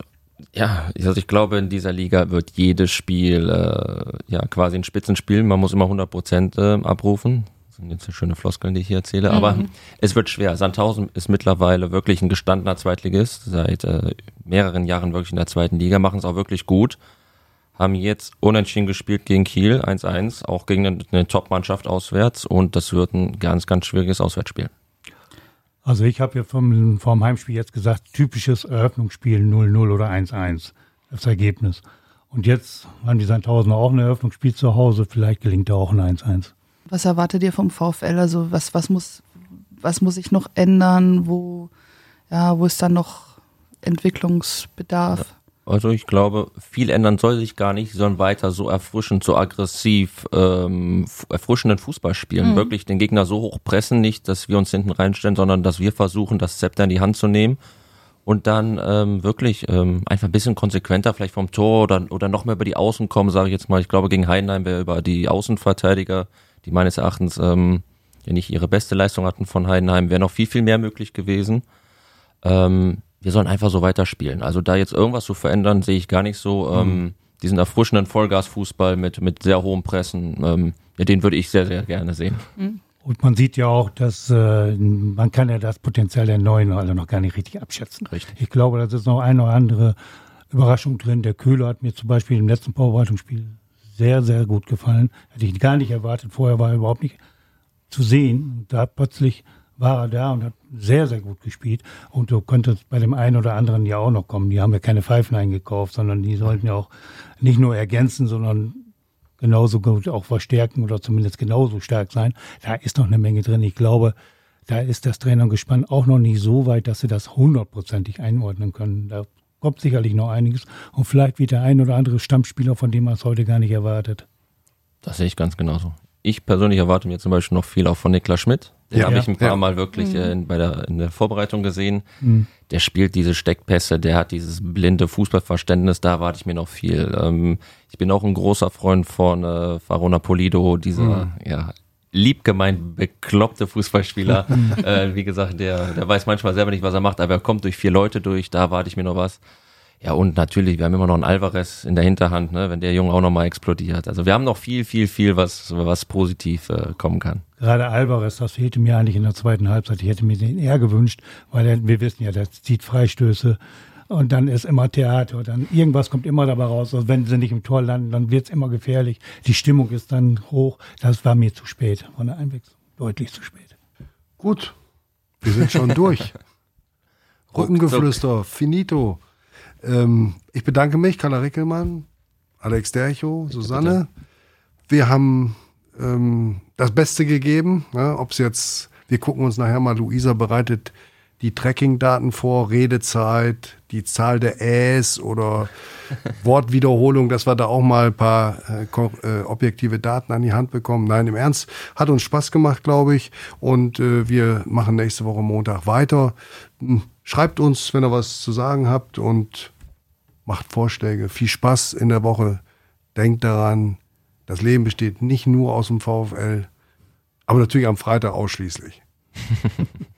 Speaker 4: Ja, also ich glaube, in dieser Liga wird jedes Spiel äh, ja quasi ein Spitzenspiel. Man muss immer 100 Prozent äh, abrufen. Das sind jetzt schöne Floskeln, die ich hier erzähle. Aber es wird schwer. Sandhausen ist mittlerweile wirklich ein gestandener Zweitligist. Seit äh, mehreren Jahren wirklich in der zweiten Liga. Machen es auch wirklich gut. Haben jetzt unentschieden gespielt gegen Kiel 1-1. Auch gegen eine, eine Top-Mannschaft auswärts. Und das wird ein ganz, ganz schwieriges Auswärtsspiel.
Speaker 6: Also ich habe ja vom, vom Heimspiel jetzt gesagt, typisches Eröffnungsspiel 0-0 oder 1-1, das Ergebnis. Und jetzt haben die Sandhausener auch ein Eröffnungsspiel zu Hause, vielleicht gelingt da auch ein 1-1.
Speaker 3: Was erwartet ihr vom VfL? Also was, was muss, was muss sich noch ändern? Wo, ja, wo ist dann noch Entwicklungsbedarf?
Speaker 4: Also ich glaube, viel ändern soll sich gar nicht, sie sollen weiter so erfrischend, so aggressiv, ähm, erfrischenden Fußball spielen. Wirklich den Gegner so hoch pressen, nicht, dass wir uns hinten reinstellen, sondern dass wir versuchen, das Zepter in die Hand zu nehmen und dann ähm, wirklich ähm, einfach ein bisschen konsequenter vielleicht vom Tor oder, oder noch mehr über die Außen kommen, sage ich jetzt mal. Ich glaube, gegen Heidenheim wäre über die Außenverteidiger, die meines Erachtens ähm, ja nicht ihre beste Leistung hatten von Heidenheim, wäre noch viel, viel mehr möglich gewesen. Ähm, wir sollen einfach so weiterspielen. Also da jetzt irgendwas zu verändern, sehe ich gar nicht so. Ähm, diesen erfrischenden Vollgasfußball mit, mit sehr hohem Pressen, ähm, ja, den würde ich sehr, sehr gerne sehen.
Speaker 6: Und man sieht ja auch, dass äh, man kann ja das Potenzial der Neuen also noch gar nicht richtig abschätzen.
Speaker 4: Richtig.
Speaker 6: Ich glaube, da ist noch eine oder andere Überraschung drin. Der Köhler hat mir zum Beispiel im letzten Vorbereitungsspiel sehr, sehr gut gefallen. Hätte ich gar nicht erwartet. Vorher war er überhaupt nicht zu sehen. Da plötzlich war er da und hat sehr, sehr gut gespielt. Und so könnte es bei dem einen oder anderen ja auch noch kommen. Die haben ja keine Pfeifen eingekauft, sondern die sollten ja auch nicht nur ergänzen, sondern genauso gut auch verstärken oder zumindest genauso stark sein. Da ist noch eine Menge drin. Ich glaube, da ist das Trainergespann auch noch nicht so weit, dass sie das hundertprozentig einordnen können. Da kommt sicherlich noch einiges und vielleicht wieder ein oder andere Stammspieler, von dem man es heute gar nicht erwartet.
Speaker 4: Das sehe ich ganz genauso. Ich persönlich erwarte mir zum Beispiel noch viel auch von Niklas Schmidt. Den
Speaker 5: Ja.
Speaker 4: habe ich ein paar
Speaker 5: Ja.
Speaker 4: Mal wirklich äh, in, bei der, in der Vorbereitung gesehen.
Speaker 6: Mhm.
Speaker 4: Der spielt diese Steckpässe, der hat dieses blinde Fußballverständnis, da erwarte ich mir noch viel. Ähm, ich bin auch ein großer Freund von äh, Farona Polido, dieser ja, liebgemeint bekloppte Fußballspieler. äh, wie gesagt, der, der weiß manchmal selber nicht, was er macht, aber er kommt durch vier Leute durch, da erwarte ich mir noch was. Ja, und natürlich, wir haben immer noch einen Alvarez in der Hinterhand, ne, wenn der Junge auch nochmal explodiert. Also wir haben noch viel, viel, viel, was, was positiv äh, kommen kann.
Speaker 6: Gerade Alvarez, das fehlte mir eigentlich in der zweiten Halbzeit. Ich hätte mir den eher gewünscht, weil er, wir wissen ja, der zieht Freistöße und dann ist immer Theater. Dann irgendwas kommt immer dabei raus. Also wenn sie nicht im Tor landen, dann wird's immer gefährlich. Die Stimmung ist dann hoch. Das war mir zu spät von der Einwechslung. Deutlich zu spät.
Speaker 5: Gut, wir sind schon durch. Rückengeflüster, finito. Ähm, ich bedanke mich, Carla Rickelmann, Alex Dercho, Susanne. Wir haben ähm, das Beste gegeben. Ne? Ob es jetzt, wir gucken uns nachher mal, Luisa bereitet die Tracking-Daten vor, Redezeit, die Zahl der Äs oder Wortwiederholung, dass wir da auch mal ein paar äh, äh, objektive Daten an die Hand bekommen. Nein, im Ernst, hat uns Spaß gemacht, glaube ich. Und äh, wir machen nächste Woche Montag weiter. Hm, Schreibt uns, wenn ihr was zu sagen habt und macht Vorschläge. Viel Spaß in der Woche. Denkt daran, das Leben besteht nicht nur aus dem VfL, aber natürlich am Freitag ausschließlich.